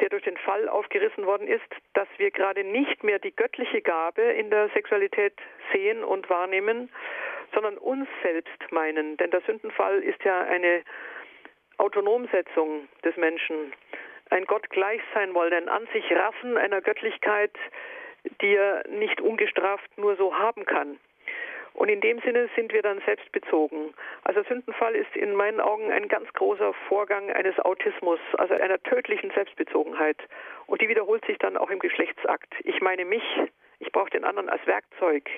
der durch den Fall aufgerissen worden ist, dass wir gerade nicht mehr die göttliche Gabe in der Sexualität sehen und wahrnehmen, sondern uns selbst meinen. Denn der Sündenfall ist ja eine Autonomsetzung des Menschen, ein Gott gleich sein wollen, ein an sich Raffen einer Göttlichkeit, die er nicht ungestraft nur so haben kann. Und in dem Sinne sind wir dann selbstbezogen. Also Sündenfall ist in meinen Augen ein ganz großer Vorgang eines Autismus, also einer tödlichen Selbstbezogenheit. Und die wiederholt sich dann auch im Geschlechtsakt. Ich meine mich, ich brauche den anderen als Werkzeug.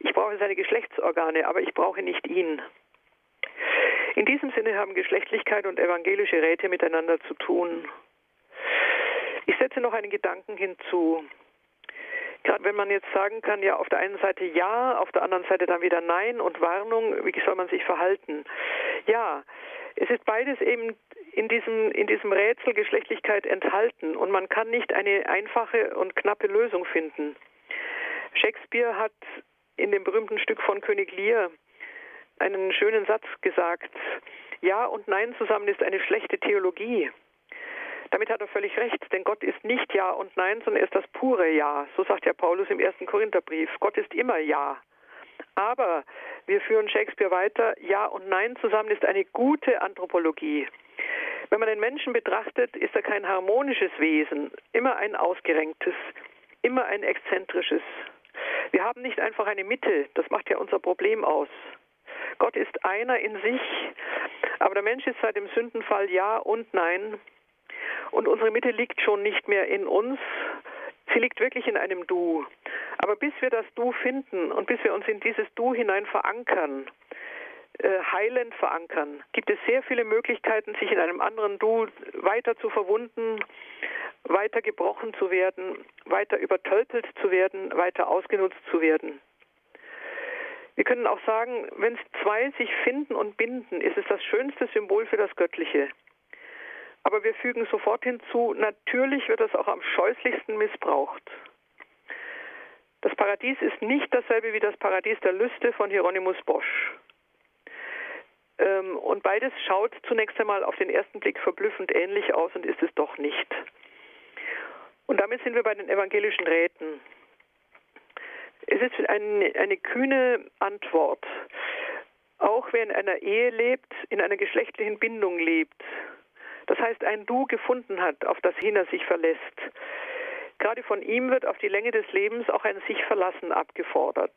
Ich brauche seine Geschlechtsorgane, aber ich brauche nicht ihn. In diesem Sinne haben Geschlechtlichkeit und evangelische Räte miteinander zu tun. Ich setze noch einen Gedanken hinzu. Gerade wenn man jetzt sagen kann, ja, auf der einen Seite ja, auf der anderen Seite dann wieder nein und Warnung, wie soll man sich verhalten? Ja, es ist beides eben in diesem, in diesem Rätsel Geschlechtlichkeit enthalten und man kann nicht eine einfache und knappe Lösung finden. Shakespeare hat in dem berühmten Stück von König Lear einen schönen Satz gesagt. Ja und Nein zusammen ist eine schlechte Theologie. Damit hat er völlig recht, denn Gott ist nicht Ja und Nein, sondern er ist das pure Ja. So sagt ja Paulus im ersten Korintherbrief. Gott ist immer Ja. Aber wir führen Shakespeare weiter. Ja und Nein zusammen ist eine gute Anthropologie. Wenn man den Menschen betrachtet, ist er kein harmonisches Wesen, immer ein ausgerenktes, immer ein exzentrisches. Wir haben nicht einfach eine Mitte, das macht ja unser Problem aus. Gott ist einer in sich, aber der Mensch ist seit dem Sündenfall Ja und Nein. Und unsere Mitte liegt schon nicht mehr in uns, sie liegt wirklich in einem Du. Aber bis wir das Du finden und bis wir uns in dieses Du hinein verankern, heilend verankern, gibt es sehr viele Möglichkeiten, sich in einem anderen Du weiter zu verwunden, weiter gebrochen zu werden, weiter übertölpelt zu werden, weiter ausgenutzt zu werden. Wir können auch sagen, wenn zwei sich finden und binden, ist es das schönste Symbol für das Göttliche. Aber wir fügen sofort hinzu, natürlich wird es auch am scheußlichsten missbraucht. Das Paradies ist nicht dasselbe wie das Paradies der Lüste von Hieronymus Bosch. Ähm, und beides schaut zunächst einmal auf den ersten Blick verblüffend ähnlich aus und ist es doch nicht. Und damit sind wir bei den evangelischen Räten. Es ist eine, eine kühne Antwort. Auch wer in einer Ehe lebt, in einer geschlechtlichen Bindung lebt, das heißt ein Du gefunden hat, auf das hin er sich verlässt. Gerade von ihm wird auf die Länge des Lebens auch ein sich verlassen abgefordert.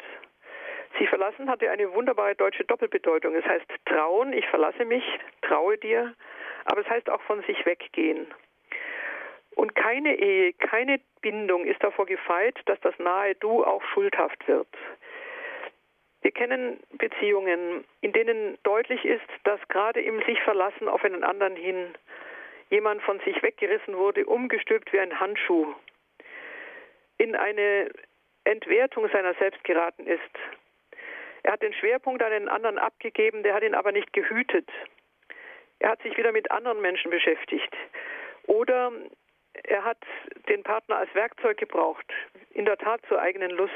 Sich verlassen hatte eine wunderbare deutsche Doppelbedeutung. Es heißt trauen, ich verlasse mich, traue dir, aber es heißt auch von sich weggehen. Und keine Ehe, keine Bindung ist davor gefeit, dass das nahe Du auch schuldhaft wird. Wir kennen Beziehungen, in denen deutlich ist, dass gerade im sich verlassen auf einen anderen hin jemand von sich weggerissen wurde, umgestülpt wie ein Handschuh, in eine Entwertung seiner selbst geraten ist. Er hat den Schwerpunkt an einen anderen abgegeben, der hat ihn aber nicht gehütet. Er hat sich wieder mit anderen Menschen beschäftigt. Oder er hat den Partner als Werkzeug gebraucht, in der Tat zur eigenen Lust.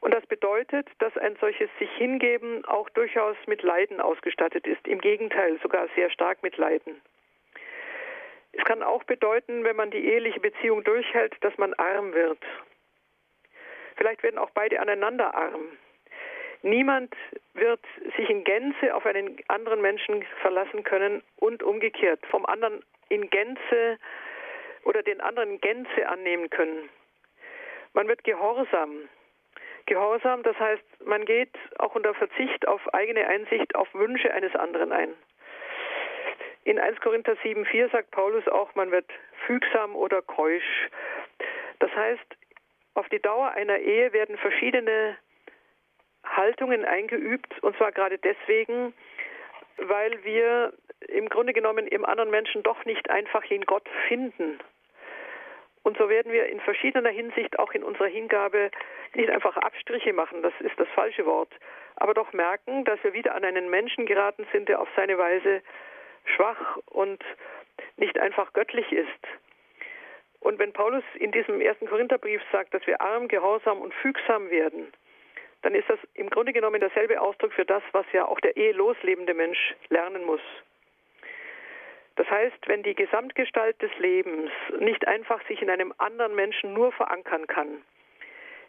Und das bedeutet, dass ein solches sich hingeben auch durchaus mit Leiden ausgestattet ist. Im Gegenteil, sogar sehr stark mit Leiden. Es kann auch bedeuten, wenn man die eheliche Beziehung durchhält, dass man arm wird. Vielleicht werden auch beide aneinander arm. Niemand wird sich in Gänze auf einen anderen Menschen verlassen können und umgekehrt vom anderen in Gänze oder den anderen in Gänze annehmen können. Man wird gehorsam. Gehorsam, das heißt, man geht auch unter Verzicht auf eigene Einsicht auf Wünsche eines anderen ein. In 1 Korinther 7,4 sagt Paulus auch, man wird fügsam oder keusch. Das heißt, auf die Dauer einer Ehe werden verschiedene Haltungen eingeübt, und zwar gerade deswegen, weil wir im Grunde genommen im anderen Menschen doch nicht einfach in Gott finden Und so werden wir in verschiedener Hinsicht auch in unserer Hingabe nicht einfach Abstriche machen, das ist das falsche Wort, aber doch merken, dass wir wieder an einen Menschen geraten sind, der auf seine Weise schwach und nicht einfach göttlich ist. Und wenn Paulus in diesem ersten Korintherbrief sagt, dass wir arm, gehorsam und fügsam werden, dann ist das im Grunde genommen derselbe Ausdruck für das, was ja auch der ehelos lebende Mensch lernen muss. Das heißt, wenn die Gesamtgestalt des Lebens nicht einfach sich in einem anderen Menschen nur verankern kann,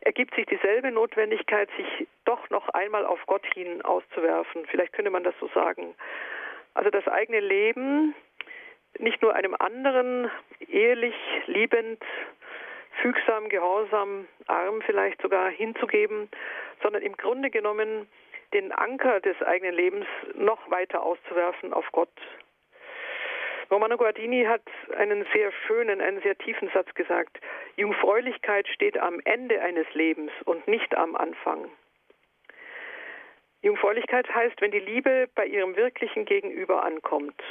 ergibt sich dieselbe Notwendigkeit, sich doch noch einmal auf Gott hin auszuwerfen. Vielleicht könnte man das so sagen. Also das eigene Leben nicht nur einem anderen ehelich, liebend, fügsam, gehorsam, arm vielleicht sogar hinzugeben, sondern im Grunde genommen den Anker des eigenen Lebens noch weiter auszuwerfen auf Gott. Romano Guardini hat einen sehr schönen, einen sehr tiefen Satz gesagt. Jungfräulichkeit steht am Ende eines Lebens und nicht am Anfang. Jungfräulichkeit heißt, wenn die Liebe bei ihrem wirklichen Gegenüber ankommt.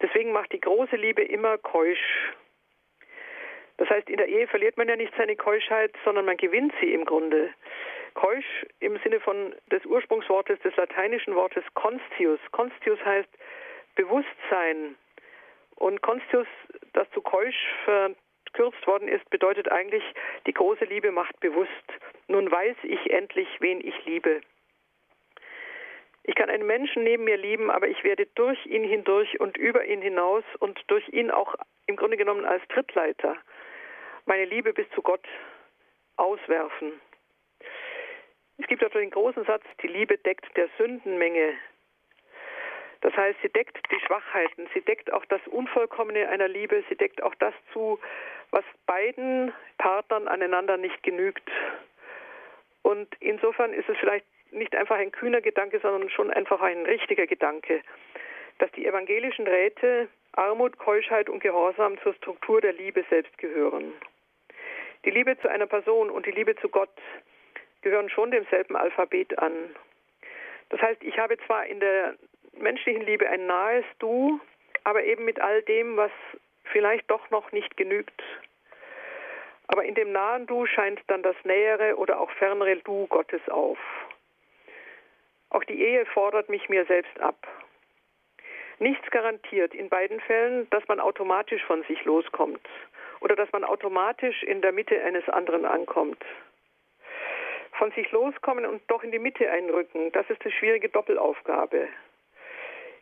Deswegen macht die große Liebe immer keusch. Das heißt, in der Ehe verliert man ja nicht seine Keuschheit, sondern man gewinnt sie im Grunde. Keusch im Sinne von des Ursprungswortes des lateinischen Wortes constius. Constius heißt Bewusstsein. Und constius, das zu keusch verkürzt worden ist, bedeutet eigentlich, die große Liebe macht bewusst. Nun weiß ich endlich, wen ich liebe. Ich kann einen Menschen neben mir lieben, aber ich werde durch ihn hindurch und über ihn hinaus und durch ihn auch im Grunde genommen als Trittleiter meine Liebe bis zu Gott auswerfen. Es gibt auch den großen Satz, die Liebe deckt der Sündenmenge. Das heißt, sie deckt die Schwachheiten, sie deckt auch das Unvollkommene einer Liebe, sie deckt auch das zu, was beiden Partnern aneinander nicht genügt. Und insofern ist es vielleicht nicht einfach ein kühner Gedanke, sondern schon einfach ein richtiger Gedanke, dass die evangelischen Räte Armut, Keuschheit und Gehorsam zur Struktur der Liebe selbst gehören. Die Liebe zu einer Person und die Liebe zu Gott gehören schon demselben Alphabet an. Das heißt, ich habe zwar in der menschlichen Liebe ein nahes Du, aber eben mit all dem, was vielleicht doch noch nicht genügt. Aber in dem nahen Du scheint dann das nähere oder auch fernere Du Gottes auf. Auch die Ehe fordert mich mir selbst ab. Nichts garantiert in beiden Fällen, dass man automatisch von sich loskommt oder dass man automatisch in der Mitte eines anderen ankommt. Von sich loskommen und doch in die Mitte einrücken, das ist eine schwierige Doppelaufgabe.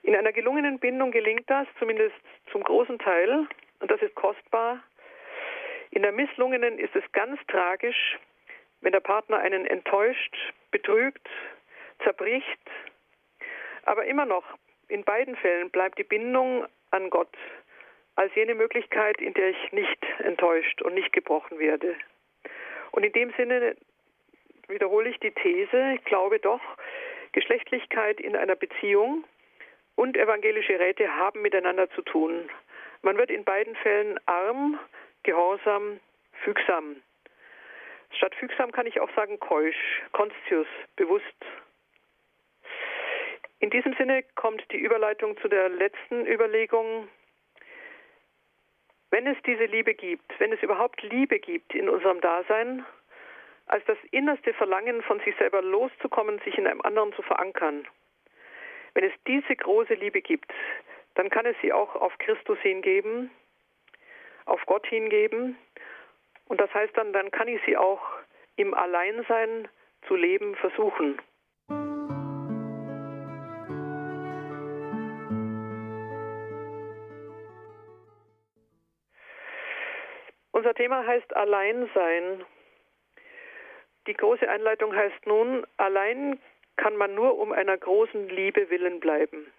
In einer gelungenen Bindung gelingt das, zumindest zum großen Teil, und das ist kostbar. In der misslungenen ist es ganz tragisch, wenn der Partner einen enttäuscht, betrügt, zerbricht. Aber immer noch, in beiden Fällen bleibt die Bindung an Gott als jene Möglichkeit, in der ich nicht enttäuscht und nicht gebrochen werde. Und in dem Sinne wiederhole ich die These, ich glaube doch, Geschlechtlichkeit in einer Beziehung und evangelische Räte haben miteinander zu tun. Man wird in beiden Fällen arm, gehorsam, fügsam. Statt fügsam kann ich auch sagen keusch, constius, bewusst in diesem Sinne kommt die Überleitung zu der letzten Überlegung. Wenn es diese Liebe gibt, wenn es überhaupt Liebe gibt in unserem Dasein, als das innerste Verlangen von sich selber loszukommen, sich in einem anderen zu verankern, wenn es diese große Liebe gibt, dann kann es sie auch auf Christus hingeben, auf Gott hingeben. Und das heißt dann, dann kann ich sie auch im Alleinsein zu leben versuchen. Unser Thema heißt Alleinsein. Die große Einleitung heißt nun, allein kann man nur um einer großen Liebe willen bleiben.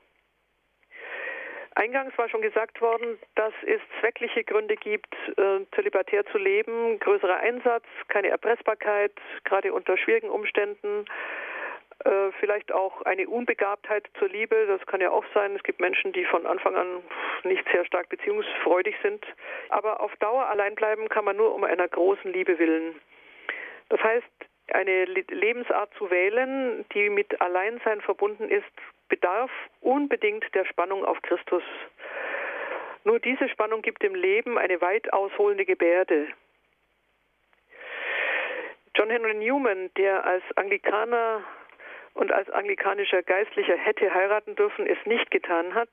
Eingangs war schon gesagt worden, dass es zweckliche Gründe gibt, äh, zölibatär zu leben, größerer Einsatz, keine Erpressbarkeit, gerade unter schwierigen Umständen, äh, vielleicht auch eine Unbegabtheit zur Liebe, das kann ja auch sein. Es gibt Menschen, die von Anfang an nicht sehr stark beziehungsfreudig sind. Aber auf Dauer allein bleiben kann man nur um einer großen Liebe willen. Das heißt, eine Lebensart zu wählen, die mit Alleinsein verbunden ist, bedarf unbedingt der Spannung auf Christus. Nur diese Spannung gibt dem Leben eine weit ausholende Gebärde. John Henry Newman, der als Anglikaner und als anglikanischer Geistlicher hätte heiraten dürfen, es nicht getan hat,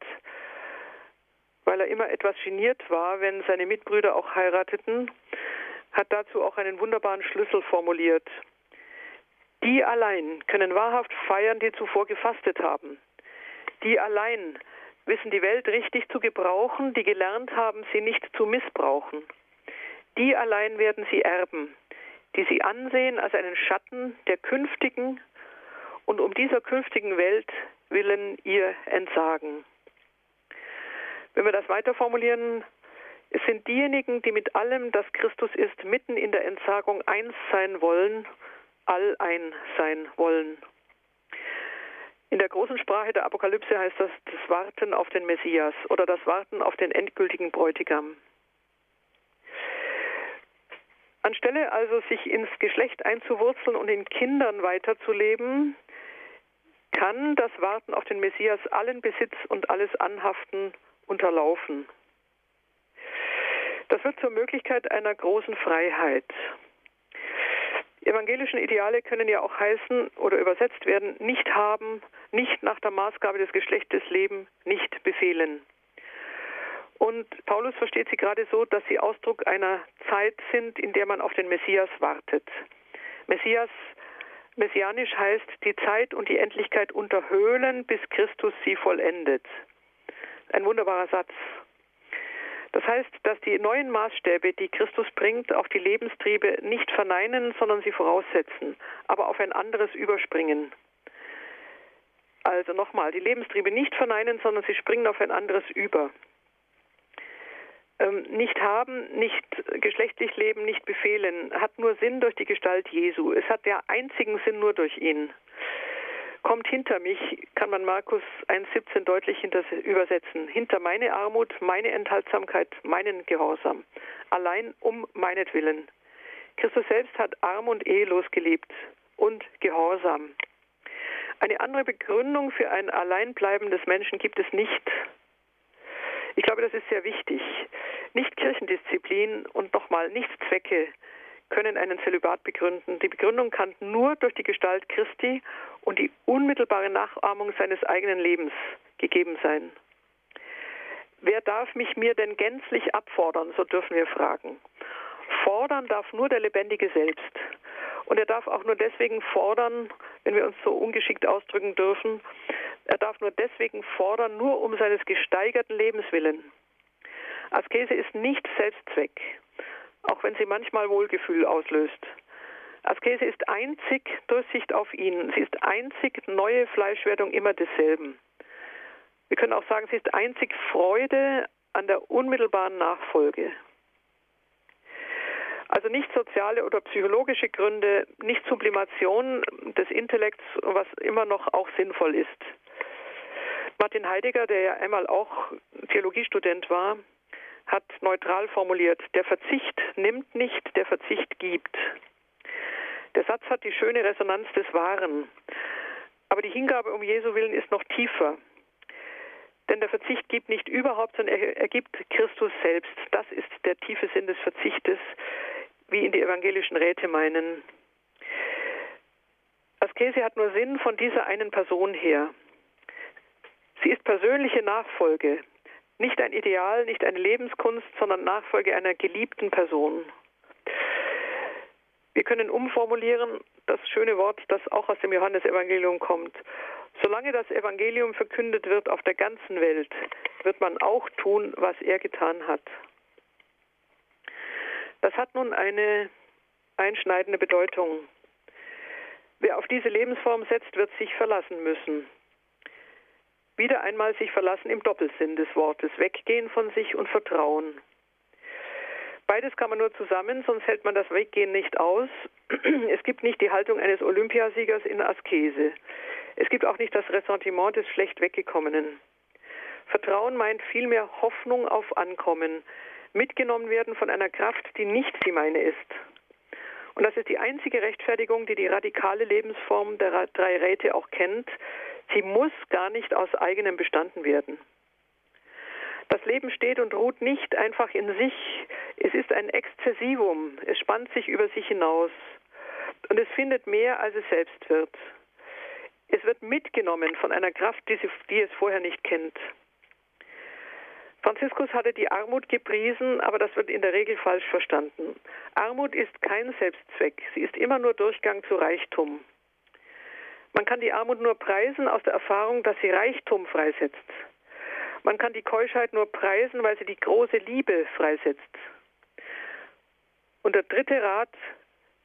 weil er immer etwas geniert war, wenn seine Mitbrüder auch heirateten, hat dazu auch einen wunderbaren Schlüssel formuliert. Die allein können wahrhaft feiern, die zuvor gefastet haben. Die allein wissen die Welt richtig zu gebrauchen, die gelernt haben, sie nicht zu missbrauchen. Die allein werden sie erben, die sie ansehen als einen Schatten der künftigen und um dieser künftigen Welt willen ihr entsagen. Wenn wir das weiter formulieren, es sind diejenigen, die mit allem, das Christus ist, mitten in der Entsagung eins sein wollen, all ein sein wollen. In der großen Sprache der Apokalypse heißt das das Warten auf den Messias oder das Warten auf den endgültigen Bräutigam. Anstelle also sich ins Geschlecht einzuwurzeln und in Kindern weiterzuleben, kann das Warten auf den Messias allen Besitz und alles Anhaften unterlaufen. Das wird zur Möglichkeit einer großen Freiheit. Evangelischen Ideale können ja auch heißen oder übersetzt werden, nicht haben, nicht nach der Maßgabe des Geschlechtes leben, nicht befehlen. Und Paulus versteht sie gerade so, dass sie Ausdruck einer Zeit sind, in der man auf den Messias wartet. Messias, messianisch heißt die Zeit und die Endlichkeit unterhöhlen, bis Christus sie vollendet. Ein wunderbarer Satz. Das heißt, dass die neuen Maßstäbe, die Christus bringt, auch die Lebenstriebe nicht verneinen, sondern sie voraussetzen, aber auf ein anderes überspringen. Also nochmal, die Lebenstriebe nicht verneinen, sondern sie springen auf ein anderes über nicht haben, nicht geschlechtlich leben, nicht befehlen, hat nur Sinn durch die Gestalt Jesu. Es hat der einzigen Sinn nur durch ihn. Kommt hinter mich, kann man Markus 1,17 deutlich übersetzen. Hinter meine Armut, meine Enthaltsamkeit, meinen Gehorsam. Allein um meinetwillen. Christus selbst hat arm und ehelos gelebt und gehorsam. Eine andere Begründung für ein Alleinbleiben des Menschen gibt es nicht. Ich glaube, das ist sehr wichtig. Nicht Kirchendisziplin und nochmal nicht Zwecke können einen Zölibat begründen. Die Begründung kann nur durch die Gestalt Christi und die unmittelbare Nachahmung seines eigenen Lebens gegeben sein. Wer darf mich mir denn gänzlich abfordern, so dürfen wir fragen. Fordern darf nur der Lebendige selbst. Und er darf auch nur deswegen fordern, wenn wir uns so ungeschickt ausdrücken dürfen, er darf nur deswegen fordern, nur um seines gesteigerten Lebens willen. Askese ist nicht Selbstzweck, auch wenn sie manchmal Wohlgefühl auslöst. Askese ist einzig Durchsicht auf ihn. Sie ist einzig neue Fleischwerdung immer desselben. Wir können auch sagen, sie ist einzig Freude an der unmittelbaren Nachfolge. Also nicht soziale oder psychologische Gründe, nicht Sublimation des Intellekts, was immer noch auch sinnvoll ist. Martin Heidegger, der ja einmal auch Theologiestudent war, hat neutral formuliert, der Verzicht nimmt nicht, der Verzicht gibt. Der Satz hat die schöne Resonanz des Wahren. Aber die Hingabe um Jesu willen ist noch tiefer. Denn der Verzicht gibt nicht überhaupt, sondern er, gibt Christus selbst. Das ist der tiefe Sinn des Verzichtes, wie ihn die evangelischen Räte meinen. Askese hat nur Sinn von dieser einen Person her. Sie ist persönliche Nachfolge, nicht ein Ideal, nicht eine Lebenskunst, sondern Nachfolge einer geliebten Person. Wir können umformulieren das schöne Wort, das auch aus dem Johannesevangelium kommt. Solange das Evangelium verkündet wird auf der ganzen Welt, wird man auch tun, was er getan hat. Das hat nun eine einschneidende Bedeutung. Wer auf diese Lebensform setzt, wird sich verlassen müssen. Wieder einmal sich verlassen im Doppelsinn des Wortes, weggehen von sich und vertrauen. Beides kann man nur zusammen, sonst hält man das Weggehen nicht aus. Es gibt nicht die Haltung eines Olympiasiegers in Askese. Es gibt auch nicht das Ressentiment des schlecht weggekommenen. Vertrauen meint vielmehr Hoffnung auf Ankommen, mitgenommen werden von einer Kraft, die nicht die meine ist. Und das ist die einzige Rechtfertigung, die die radikale Lebensform der drei Räte auch kennt. Sie muss gar nicht aus eigenem bestanden werden. Das Leben steht und ruht nicht einfach in sich. Es ist ein Exzessivum. Es spannt sich über sich hinaus. Und es findet mehr, als es selbst wird. Es wird mitgenommen von einer Kraft, die, es vorher nicht kennt. Franziskus hatte die Armut gepriesen, aber das wird in der Regel falsch verstanden. Armut ist kein Selbstzweck. Sie ist immer nur Durchgang zu Reichtum. Man kann die Armut nur preisen aus der Erfahrung, dass sie Reichtum freisetzt. Man kann die Keuschheit nur preisen, weil sie die große Liebe freisetzt. Und der dritte Rat,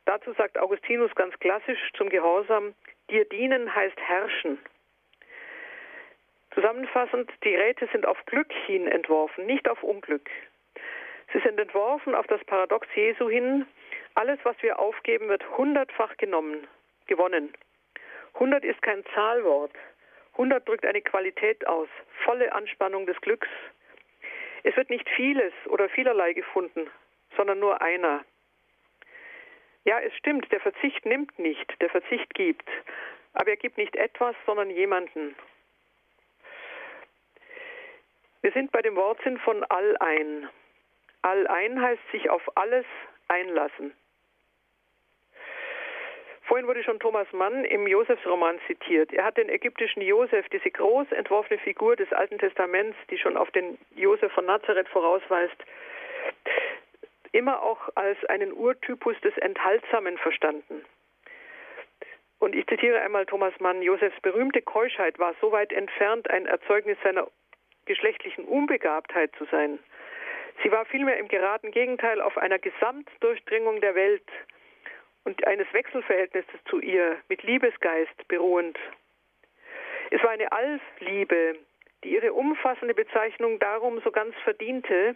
dazu sagt Augustinus ganz klassisch zum Gehorsam, dir dienen heißt herrschen. Zusammenfassend, die Räte sind auf Glück hin entworfen, nicht auf Unglück. Sie sind entworfen auf das Paradox Jesu hin, alles, was wir aufgeben, wird hundertfach genommen, gewonnen. Hundert ist kein Zahlwort. Hundert drückt eine Qualität aus, volle Anspannung des Glücks. Es wird nicht vieles oder vielerlei gefunden, sondern nur einer. Ja, es stimmt, der Verzicht nimmt nicht, der Verzicht gibt. Aber er gibt nicht etwas, sondern jemanden. Wir sind bei dem Wortsinn von Allein. Allein heißt sich auf alles einlassen. Vorhin wurde schon Thomas Mann im Josefsroman zitiert. Er hat den ägyptischen Josef, diese groß entworfene Figur des Alten Testaments, die schon auf den Josef von Nazareth vorausweist, immer auch als einen Urtypus des Enthaltsamen verstanden. Und ich zitiere einmal Thomas Mann, Josefs berühmte Keuschheit war so weit entfernt, ein Erzeugnis seiner geschlechtlichen Unbegabtheit zu sein. Sie war vielmehr im geraden Gegenteil auf einer Gesamtdurchdringung der Welt und eines Wechselverhältnisses zu ihr mit Liebesgeist beruhend. Es war eine Allliebe, die ihre umfassende Bezeichnung darum so ganz verdiente,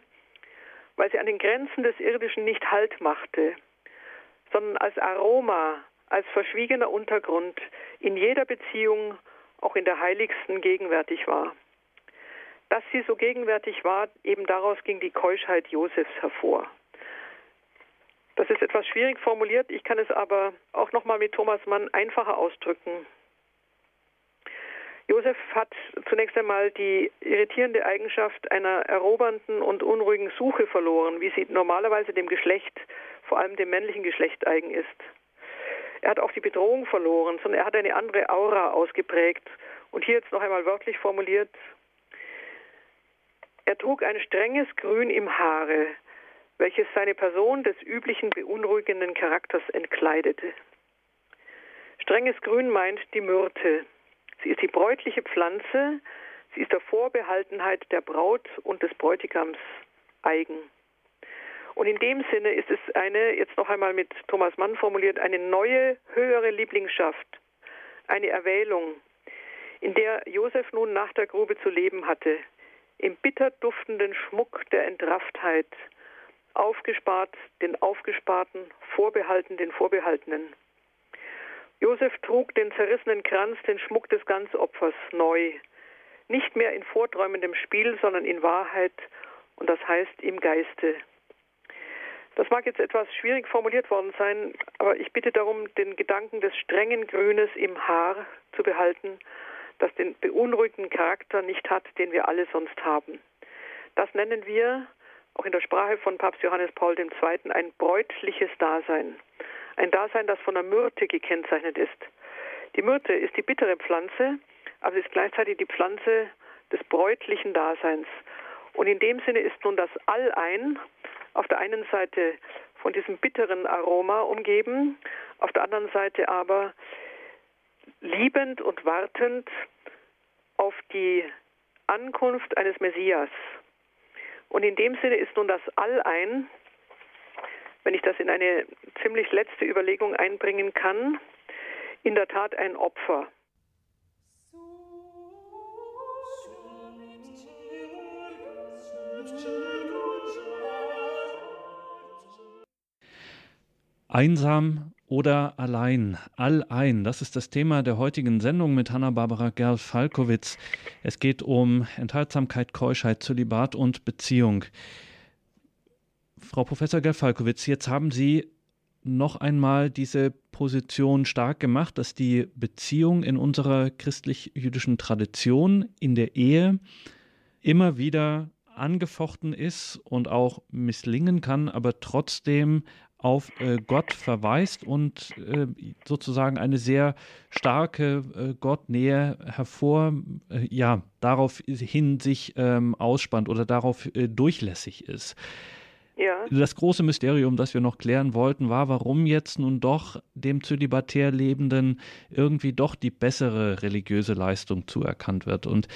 weil sie an den Grenzen des Irdischen nicht Halt machte, sondern als Aroma, als verschwiegener Untergrund in jeder Beziehung, auch in der heiligsten, gegenwärtig war. Dass sie so gegenwärtig war, eben daraus ging die Keuschheit Josefs hervor. Das ist etwas schwierig formuliert, ich kann es aber auch nochmal mit Thomas Mann einfacher ausdrücken. Josef hat zunächst einmal die irritierende Eigenschaft einer erobernden und unruhigen Suche verloren, wie sie normalerweise dem Geschlecht, vor allem dem männlichen Geschlecht eigen ist. Er hat auch die Bedrohung verloren, sondern er hat eine andere Aura ausgeprägt. Und hier jetzt noch einmal wörtlich formuliert, er trug ein strenges Grün im Haare, welches seine Person des üblichen beunruhigenden Charakters entkleidete. Strenges Grün meint die Myrte. Sie ist die bräutliche Pflanze, sie ist der Vorbehaltenheit der Braut und des Bräutigams eigen. Und in dem Sinne ist es eine, jetzt noch einmal mit Thomas Mann formuliert, eine neue, höhere Lieblingsschaft, eine Erwählung, in der Josef nun nach der Grube zu leben hatte, im bitter duftenden Schmuck der Entrafftheit, aufgespart den Aufgesparten, vorbehalten den Vorbehaltenen. Josef trug den zerrissenen Kranz, den Schmuck des Ganzopfers neu, nicht mehr in vorträumendem Spiel, sondern in Wahrheit und das heißt im Geiste. Das mag jetzt etwas schwierig formuliert worden sein, aber ich bitte darum, den Gedanken des strengen Grünes im Haar zu behalten das den beunruhigenden Charakter nicht hat, den wir alle sonst haben. Das nennen wir auch in der Sprache von Papst Johannes Paul II. ein bräutliches Dasein. Ein Dasein, das von der Myrte gekennzeichnet ist. Die Myrte ist die bittere Pflanze, aber sie ist gleichzeitig die Pflanze des bräutlichen Daseins. Und in dem Sinne ist nun das Allein auf der einen Seite von diesem bitteren Aroma umgeben, auf der anderen Seite aber liebend und wartend auf die Ankunft eines Messias. Und in dem Sinne ist nun das Allein, wenn ich das in eine ziemlich letzte Überlegung einbringen kann, in der Tat ein Opfer. Einsam oder allein, allein. Das ist das Thema der heutigen Sendung mit Hanna-Barbara Gerl-Falkowitz. Es geht um Enthaltsamkeit, Keuschheit, Zölibat und Beziehung. Frau Professor Gerl-Falkowitz, jetzt haben Sie noch einmal diese Position stark gemacht, dass die Beziehung in unserer christlich-jüdischen Tradition in der Ehe immer wieder angefochten ist und auch misslingen kann, aber trotzdem auf äh, Gott verweist und äh, sozusagen eine sehr starke äh, Gottnähe hervor, äh, ja, darauf hin sich ähm, ausspannt oder darauf äh, durchlässig ist. Ja. Das große Mysterium, das wir noch klären wollten, war, warum jetzt nun doch dem zölibatär Lebenden irgendwie doch die bessere religiöse Leistung zuerkannt wird. Und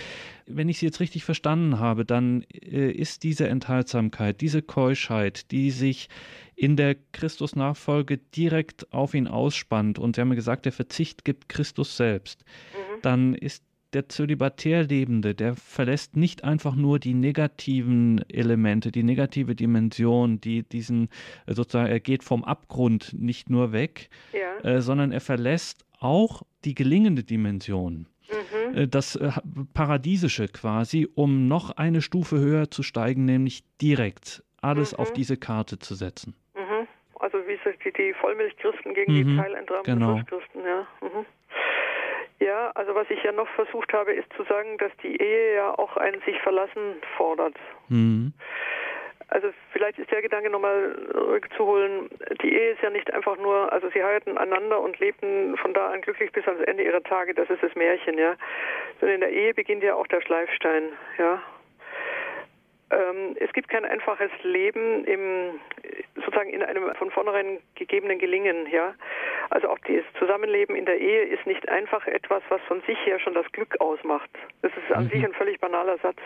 wenn ich Sie jetzt richtig verstanden habe, dann äh, ist diese Enthaltsamkeit, diese Keuschheit, die sich in der Christusnachfolge direkt auf ihn ausspannt, und Sie haben ja gesagt, der Verzicht gibt Christus selbst, mhm. dann ist der zölibatär Lebende, der verlässt nicht einfach nur die negativen Elemente, die negative Dimension, die diesen äh, sozusagen, er geht vom Abgrund nicht nur weg, ja. äh, sondern er verlässt auch die gelingende Dimension. Mhm. Äh, das äh, Paradiesische quasi, um noch eine Stufe höher zu steigen, nämlich direkt alles mhm. auf diese Karte zu setzen. Mhm. Also wie die, die Vollmilchchristen gegen die mhm. teilentragenden genau. Christen, ja. Ja, also was ich ja noch versucht habe, ist zu sagen, dass die Ehe ja auch ein sich verlassen fordert. Mhm. Also vielleicht ist der Gedanke nochmal rückzuholen. Die Ehe ist ja nicht einfach nur, also sie heiraten einander und lebten von da an glücklich bis ans Ende ihrer Tage. Das ist das Märchen, ja. Sondern in der Ehe beginnt ja auch der Schleifstein, ja. Ähm, es gibt kein einfaches Leben im, sozusagen in einem von vornherein gegebenen Gelingen, ja. Also auch das Zusammenleben in der Ehe ist nicht einfach etwas, was von sich her schon das Glück ausmacht. Das ist an mhm. sich ein völlig banaler Satz.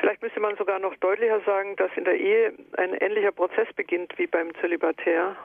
Vielleicht müsste man sogar noch deutlicher sagen, dass in der Ehe ein ähnlicher Prozess beginnt wie beim Zölibatär.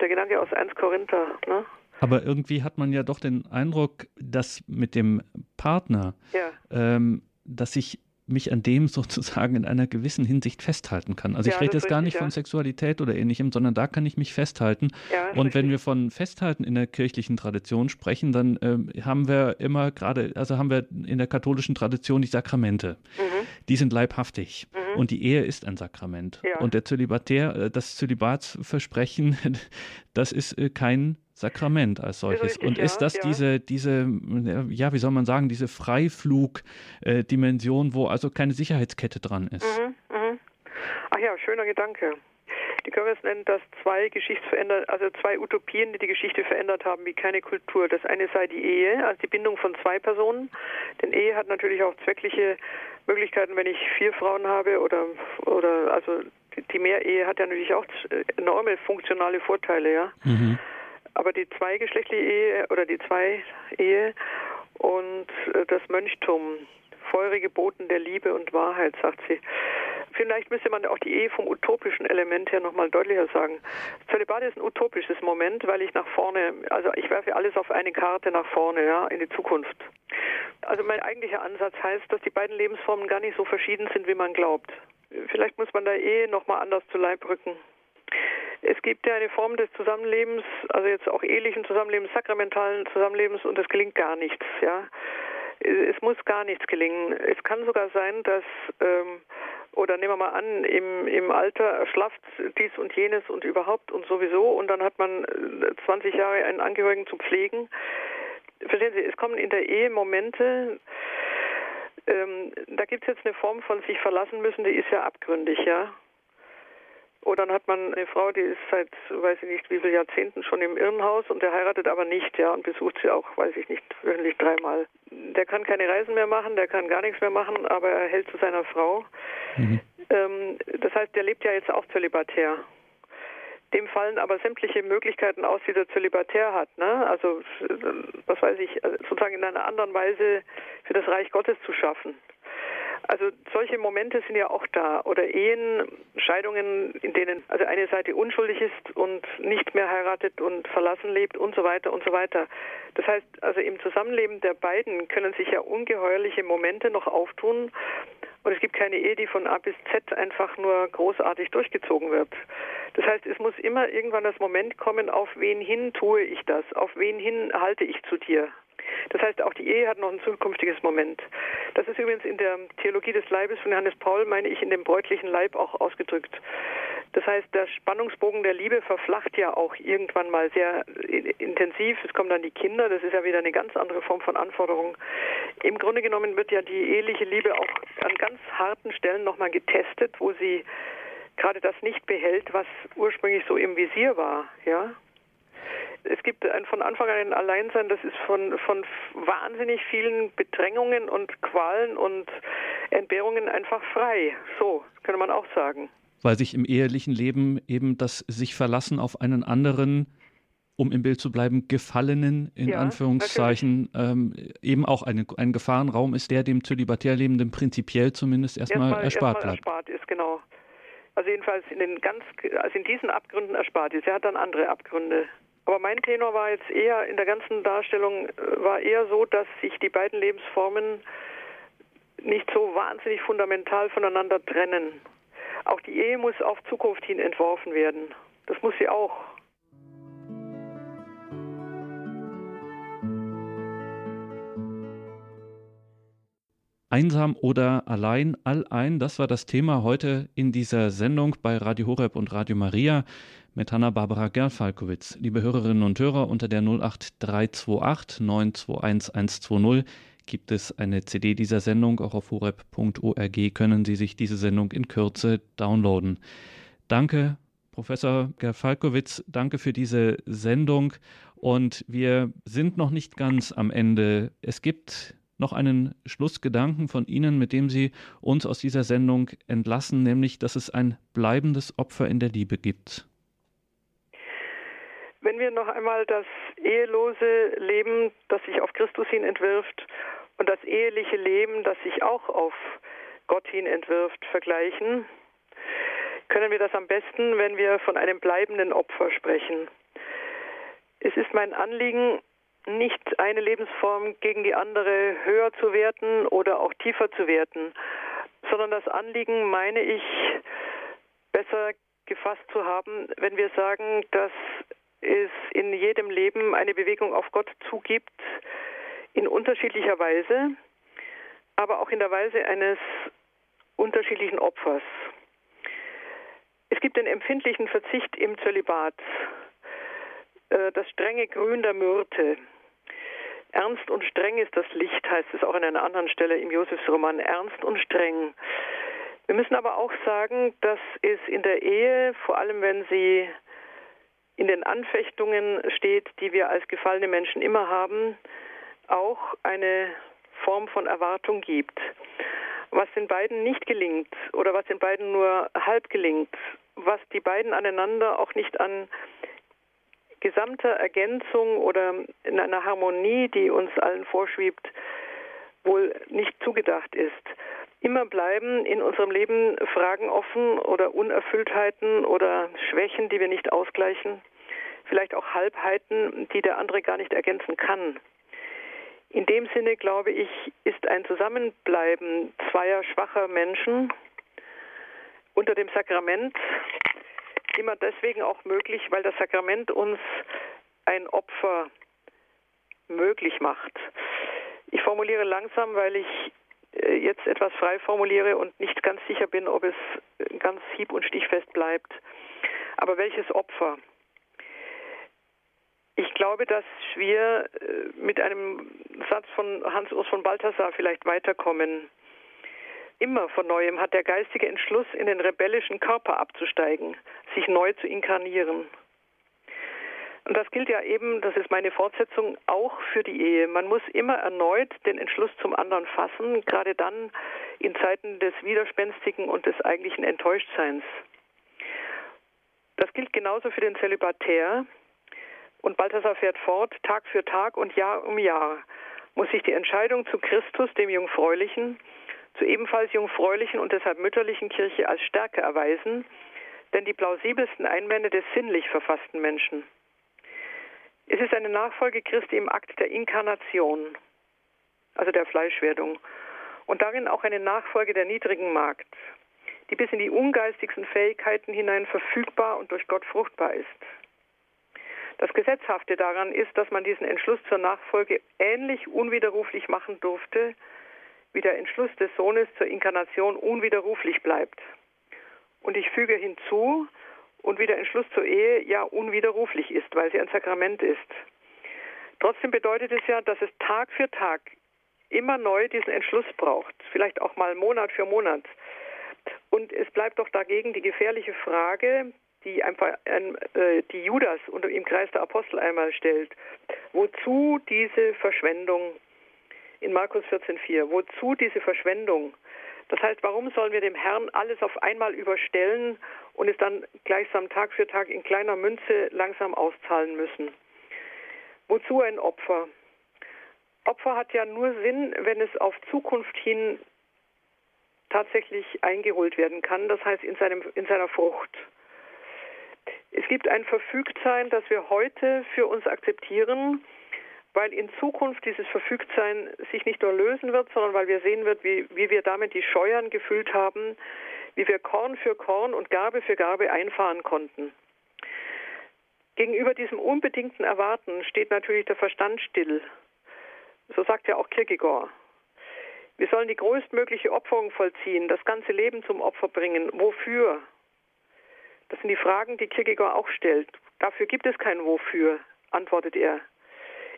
Der Gedanke aus 1 Korinther, ne? Aber irgendwie hat man ja doch den Eindruck, dass mit dem Partner, ja. ähm, dass sich mich an dem sozusagen in einer gewissen Hinsicht festhalten kann. Also ja, ich rede jetzt gar richtig, nicht von Sexualität oder ähnlichem, sondern da kann ich mich festhalten. Ja, und richtig. wenn wir von Festhalten in der kirchlichen Tradition sprechen, dann äh, haben wir immer gerade, also haben wir in der katholischen Tradition die Sakramente. Mhm. Die sind leibhaftig. Mhm. Und die Ehe ist ein Sakrament. Ja. Und der Zölibatär, äh, das Zölibatsversprechen, das ist äh, kein Sakrament als solches. Richtig, und ist das ja. diese, diese, ja, wie soll man sagen, diese Freiflug-Dimension, wo also keine Sicherheitskette dran ist? Mhm, mh. Ach ja, schöner Gedanke. Die können wir es nennen, dass zwei Geschichtsveränder, also zwei Utopien, die die Geschichte verändert haben, wie keine Kultur. Das eine sei die Ehe, also die Bindung von zwei Personen. Denn Ehe hat natürlich auch zweckliche Möglichkeiten, wenn ich vier Frauen habe oder oder also die Mehrehe hat ja natürlich auch enorme funktionale Vorteile, ja. Mhm aber die zweigeschlechtliche Ehe oder die Zwei-Ehe und äh, das Mönchtum, feurige Boten der Liebe und Wahrheit, sagt sie. Vielleicht müsste man auch die Ehe vom utopischen Element her nochmal deutlicher sagen. Zölibat ist ein utopisches Moment, weil ich nach vorne, also ich werfe alles auf eine Karte nach vorne, ja, in die Zukunft. Also mein eigentlicher Ansatz heißt, dass die beiden Lebensformen gar nicht so verschieden sind, wie man glaubt. Vielleicht muss man der Ehe nochmal anders zu Leib rücken. Es gibt ja eine Form des Zusammenlebens, also jetzt auch ehelichen Zusammenlebens, sakramentalen Zusammenlebens und es gelingt gar nichts, ja. Es muss gar nichts gelingen. Es kann sogar sein, dass, ähm, oder nehmen wir mal an, im, im Alter erschlafft dies und jenes und überhaupt und sowieso und dann hat man 20 äh, Jahre einen Angehörigen zu pflegen. Verstehen Sie, es kommen in der Ehe Momente, ähm, da gibt es jetzt eine Form von sich verlassen müssen, die ist ja abgründig, ja. Oder dann hat man eine Frau, die ist seit, weiß ich nicht, wie viele Jahrzehnten schon im Irrenhaus und der heiratet aber nicht, ja, und besucht sie auch, weiß ich nicht, wöchentlich dreimal. Der kann keine Reisen mehr machen, der kann gar nichts mehr machen, aber er hält zu seiner Frau. Mhm. Ähm, das heißt, der lebt ja jetzt auch zölibatär. Dem fallen aber sämtliche Möglichkeiten aus, die der Zölibatär hat. Ne? Also, was weiß ich, also sozusagen in einer anderen Weise für das Reich Gottes zu schaffen. Also solche Momente sind ja auch da. Oder Ehen, Scheidungen, in denen also eine Seite unschuldig ist und nicht mehr heiratet und verlassen lebt und so weiter und so weiter. Das heißt, also im Zusammenleben der beiden können sich ja ungeheuerliche Momente noch auftun. Und es gibt keine Ehe, die von A bis Z einfach nur großartig durchgezogen wird. Das heißt, es muss immer irgendwann das Moment kommen, auf wen hin tue ich das, auf wen hin halte ich zu dir. Das heißt, auch die Ehe hat noch ein zukünftiges Moment. Das ist übrigens in der Theologie des Leibes von Johannes Paul, meine ich, in dem bräutlichen Leib auch ausgedrückt. Das heißt, der Spannungsbogen der Liebe verflacht ja auch irgendwann mal sehr intensiv. Es kommen dann die Kinder, das ist ja wieder eine ganz andere Form von Anforderung. Im Grunde genommen wird ja die eheliche Liebe auch an ganz harten Stellen nochmal getestet, wo sie gerade das nicht behält, was ursprünglich so im Visier war, ja. Es gibt ein von Anfang an ein Alleinsein, das ist von, von wahnsinnig vielen Bedrängungen und Qualen und Entbehrungen einfach frei. So, könnte man auch sagen weil sich im ehelichen Leben eben das sich verlassen auf einen anderen, um im Bild zu bleiben, Gefallenen in ja, Anführungszeichen ähm, eben auch eine, ein Gefahrenraum ist, der dem zölibatär Lebenden prinzipiell zumindest erstmal, erstmal erspart erstmal bleibt. Erspart ist, genau. Also jedenfalls in den ganz, also in diesen Abgründen erspart ist. Er hat dann andere Abgründe. Aber mein Tenor war jetzt eher in der ganzen Darstellung äh, war eher so, dass sich die beiden Lebensformen nicht so wahnsinnig fundamental voneinander trennen. Auch die Ehe muss auf Zukunft hin entworfen werden. Das muss sie auch. Einsam oder allein, all ein, das war das Thema heute in dieser Sendung bei Radio Horeb und Radio Maria mit Hanna-Barbara Gerfalkowitz. Liebe Hörerinnen und Hörer, unter der 08328 921 120 gibt es eine CD dieser Sendung. Auch auf horeb.org können Sie sich diese Sendung in Kürze downloaden. Danke, Professor Gerfalkowitz, danke für diese Sendung. Und wir sind noch nicht ganz am Ende. Es gibt noch einen Schlussgedanken von Ihnen, mit dem Sie uns aus dieser Sendung entlassen, nämlich, dass es ein bleibendes Opfer in der Liebe gibt. Wenn wir noch einmal das ehelose Leben, das sich auf Christus hin entwirft, und das eheliche Leben, das sich auch auf Gott hin entwirft, vergleichen, können wir das am besten, wenn wir von einem bleibenden Opfer sprechen. Es ist mein Anliegen, nicht eine Lebensform gegen die andere höher zu werten oder auch tiefer zu werten, sondern das Anliegen meine ich besser gefasst zu haben, wenn wir sagen, dass es in jedem Leben eine Bewegung auf Gott zugibt, in unterschiedlicher Weise, aber auch in der Weise eines unterschiedlichen Opfers. Es gibt den empfindlichen Verzicht im Zölibat, das strenge Grün der Myrte. Ernst und streng ist das Licht, heißt es auch an einer anderen Stelle im Josefsroman. Ernst und streng. Wir müssen aber auch sagen, dass es in der Ehe, vor allem wenn sie in den Anfechtungen steht, die wir als gefallene Menschen immer haben, auch eine Form von Erwartung gibt. Was den beiden nicht gelingt oder was den beiden nur halb gelingt, was die beiden aneinander auch nicht an gesamter Ergänzung oder in einer Harmonie, die uns allen vorschwebt, wohl nicht zugedacht ist. Immer bleiben in unserem Leben Fragen offen oder Unerfülltheiten oder Schwächen, die wir nicht ausgleichen, vielleicht auch Halbheiten, die der andere gar nicht ergänzen kann. In dem Sinne, glaube ich, ist ein Zusammenbleiben zweier schwacher Menschen unter dem Sakrament immer deswegen auch möglich, weil das Sakrament uns ein Opfer möglich macht. Ich formuliere langsam, weil ich äh, jetzt etwas frei formuliere und nicht ganz sicher bin, ob es ganz hieb- und stichfest bleibt. Aber welches Opfer? Ich glaube, dass wir äh, mit einem Satz von Hans-Urs von Balthasar vielleicht weiterkommen. Immer von neuem hat der geistige Entschluss, in den rebellischen Körper abzusteigen, sich neu zu inkarnieren. Und das gilt ja eben, das ist meine Fortsetzung, auch für die Ehe. Man muss immer erneut den Entschluss zum anderen fassen, gerade dann in Zeiten des Widerspenstigen und des eigentlichen Enttäuschtseins. Das gilt genauso für den Zölibatär, und Balthasar fährt fort, Tag für Tag und Jahr um Jahr muss sich die Entscheidung zu Christus, dem Jungfräulichen, zu ebenfalls jungfräulichen und deshalb mütterlichen Kirche als Stärke erweisen, denn die plausibelsten Einwände des sinnlich verfassten Menschen. Es ist eine Nachfolge Christi im Akt der Inkarnation, also der Fleischwerdung, und darin auch eine Nachfolge der niedrigen Magd, die bis in die ungeistigsten Fähigkeiten hinein verfügbar und durch Gott fruchtbar ist. Das Gesetzhafte daran ist, dass man diesen Entschluss zur Nachfolge ähnlich unwiderruflich machen durfte, wie der Entschluss des Sohnes zur Inkarnation unwiderruflich bleibt. Und ich füge hinzu, und wie der Entschluss zur Ehe ja unwiderruflich ist, weil sie ein Sakrament ist. Trotzdem bedeutet es ja, dass es Tag für Tag immer neu diesen Entschluss braucht, vielleicht auch mal Monat für Monat. Und es bleibt doch dagegen die gefährliche Frage, die einfach äh, die Judas unter im Kreis der Apostel einmal stellt. Wozu diese Verschwendung in Markus 14,4? Wozu diese Verschwendung? Das heißt, warum sollen wir dem Herrn alles auf einmal überstellen und es dann gleichsam Tag für Tag in kleiner Münze langsam auszahlen müssen? Wozu ein Opfer? Opfer hat ja nur Sinn, wenn es auf Zukunft hin tatsächlich eingeholt werden kann, das heißt in, seinem, in seiner Frucht. Es gibt ein Verfügtsein, das wir heute für uns akzeptieren, weil in Zukunft dieses Verfügtsein sich nicht nur lösen wird, sondern weil wir sehen wird, wie, wie wir damit die Scheuern gefüllt haben, wie wir Korn für Korn und Gabe für Gabe einfahren konnten. Gegenüber diesem unbedingten Erwarten steht natürlich der Verstand still. So sagt ja auch Kierkegaard. Wir sollen die größtmögliche Opferung vollziehen, das ganze Leben zum Opfer bringen. Wofür? Das sind die Fragen, die Kierkegaard auch stellt. Dafür gibt es kein Wofür, antwortet er.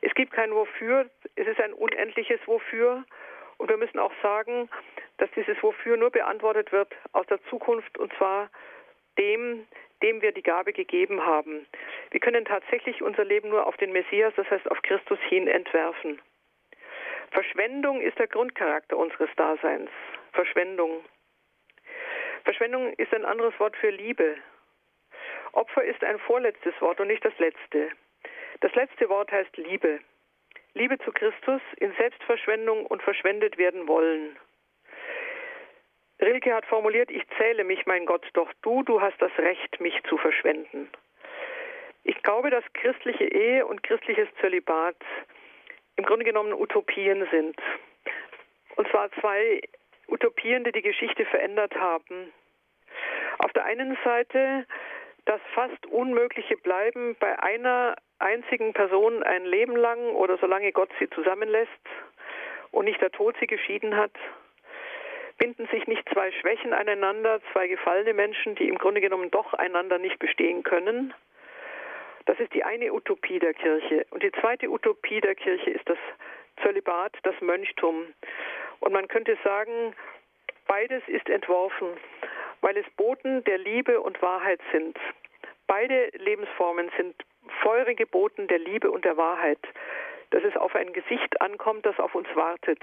Es gibt kein Wofür, es ist ein unendliches Wofür. Und wir müssen auch sagen, dass dieses Wofür nur beantwortet wird aus der Zukunft und zwar dem, dem wir die Gabe gegeben haben. Wir können tatsächlich unser Leben nur auf den Messias, das heißt auf Christus hin entwerfen. Verschwendung ist der Grundcharakter unseres Daseins. Verschwendung. Verschwendung ist ein anderes Wort für Liebe. Opfer ist ein vorletztes Wort und nicht das letzte. Das letzte Wort heißt Liebe. Liebe zu Christus in Selbstverschwendung und verschwendet werden wollen. Rilke hat formuliert, ich zähle mich, mein Gott, doch du, du hast das Recht, mich zu verschwenden. Ich glaube, dass christliche Ehe und christliches Zölibat im Grunde genommen Utopien sind. Und zwar zwei Utopien, die die Geschichte verändert haben. Auf der einen Seite das fast Unmögliche bleiben bei einer einzigen Person ein Leben lang oder solange Gott sie zusammenlässt und nicht der Tod sie geschieden hat. Binden sich nicht zwei Schwächen aneinander, zwei gefallene Menschen, die im Grunde genommen doch einander nicht bestehen können. Das ist die eine Utopie der Kirche. Und die zweite Utopie der Kirche ist das Zölibat, das Mönchtum. Und man könnte sagen, beides ist entworfen, weil es Boten der Liebe und Wahrheit sind. Beide Lebensformen sind feurige Boten der Liebe und der Wahrheit. Dass es auf ein Gesicht ankommt, das auf uns wartet,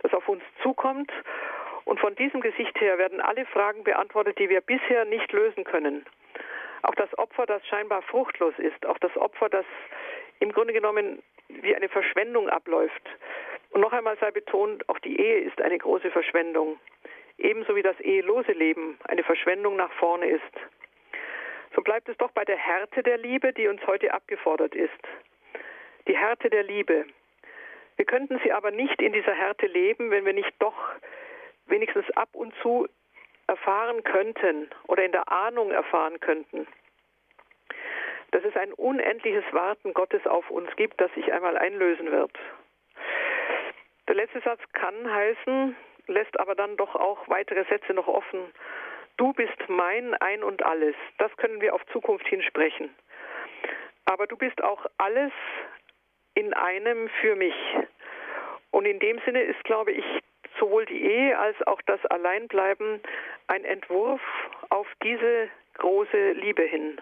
das auf uns zukommt. Und von diesem Gesicht her werden alle Fragen beantwortet, die wir bisher nicht lösen können. Auch das Opfer, das scheinbar fruchtlos ist, auch das Opfer, das im Grunde genommen wie eine Verschwendung abläuft. Und noch einmal sei betont, auch die Ehe ist eine große Verschwendung. Ebenso wie das ehelose Leben eine Verschwendung nach vorne ist. So bleibt es doch bei der Härte der Liebe, die uns heute abgefordert ist. Die Härte der Liebe. Wir könnten sie aber nicht in dieser Härte leben, wenn wir nicht doch wenigstens ab und zu erfahren könnten oder in der Ahnung erfahren könnten, dass es ein unendliches Warten Gottes auf uns gibt, das sich einmal einlösen wird. Der letzte Satz kann heißen, lässt aber dann doch auch weitere Sätze noch offen. Du bist mein Ein und alles. Das können wir auf Zukunft hinsprechen. Aber du bist auch alles in einem für mich. Und in dem Sinne ist, glaube ich, sowohl die Ehe als auch das Alleinbleiben ein Entwurf auf diese große Liebe hin.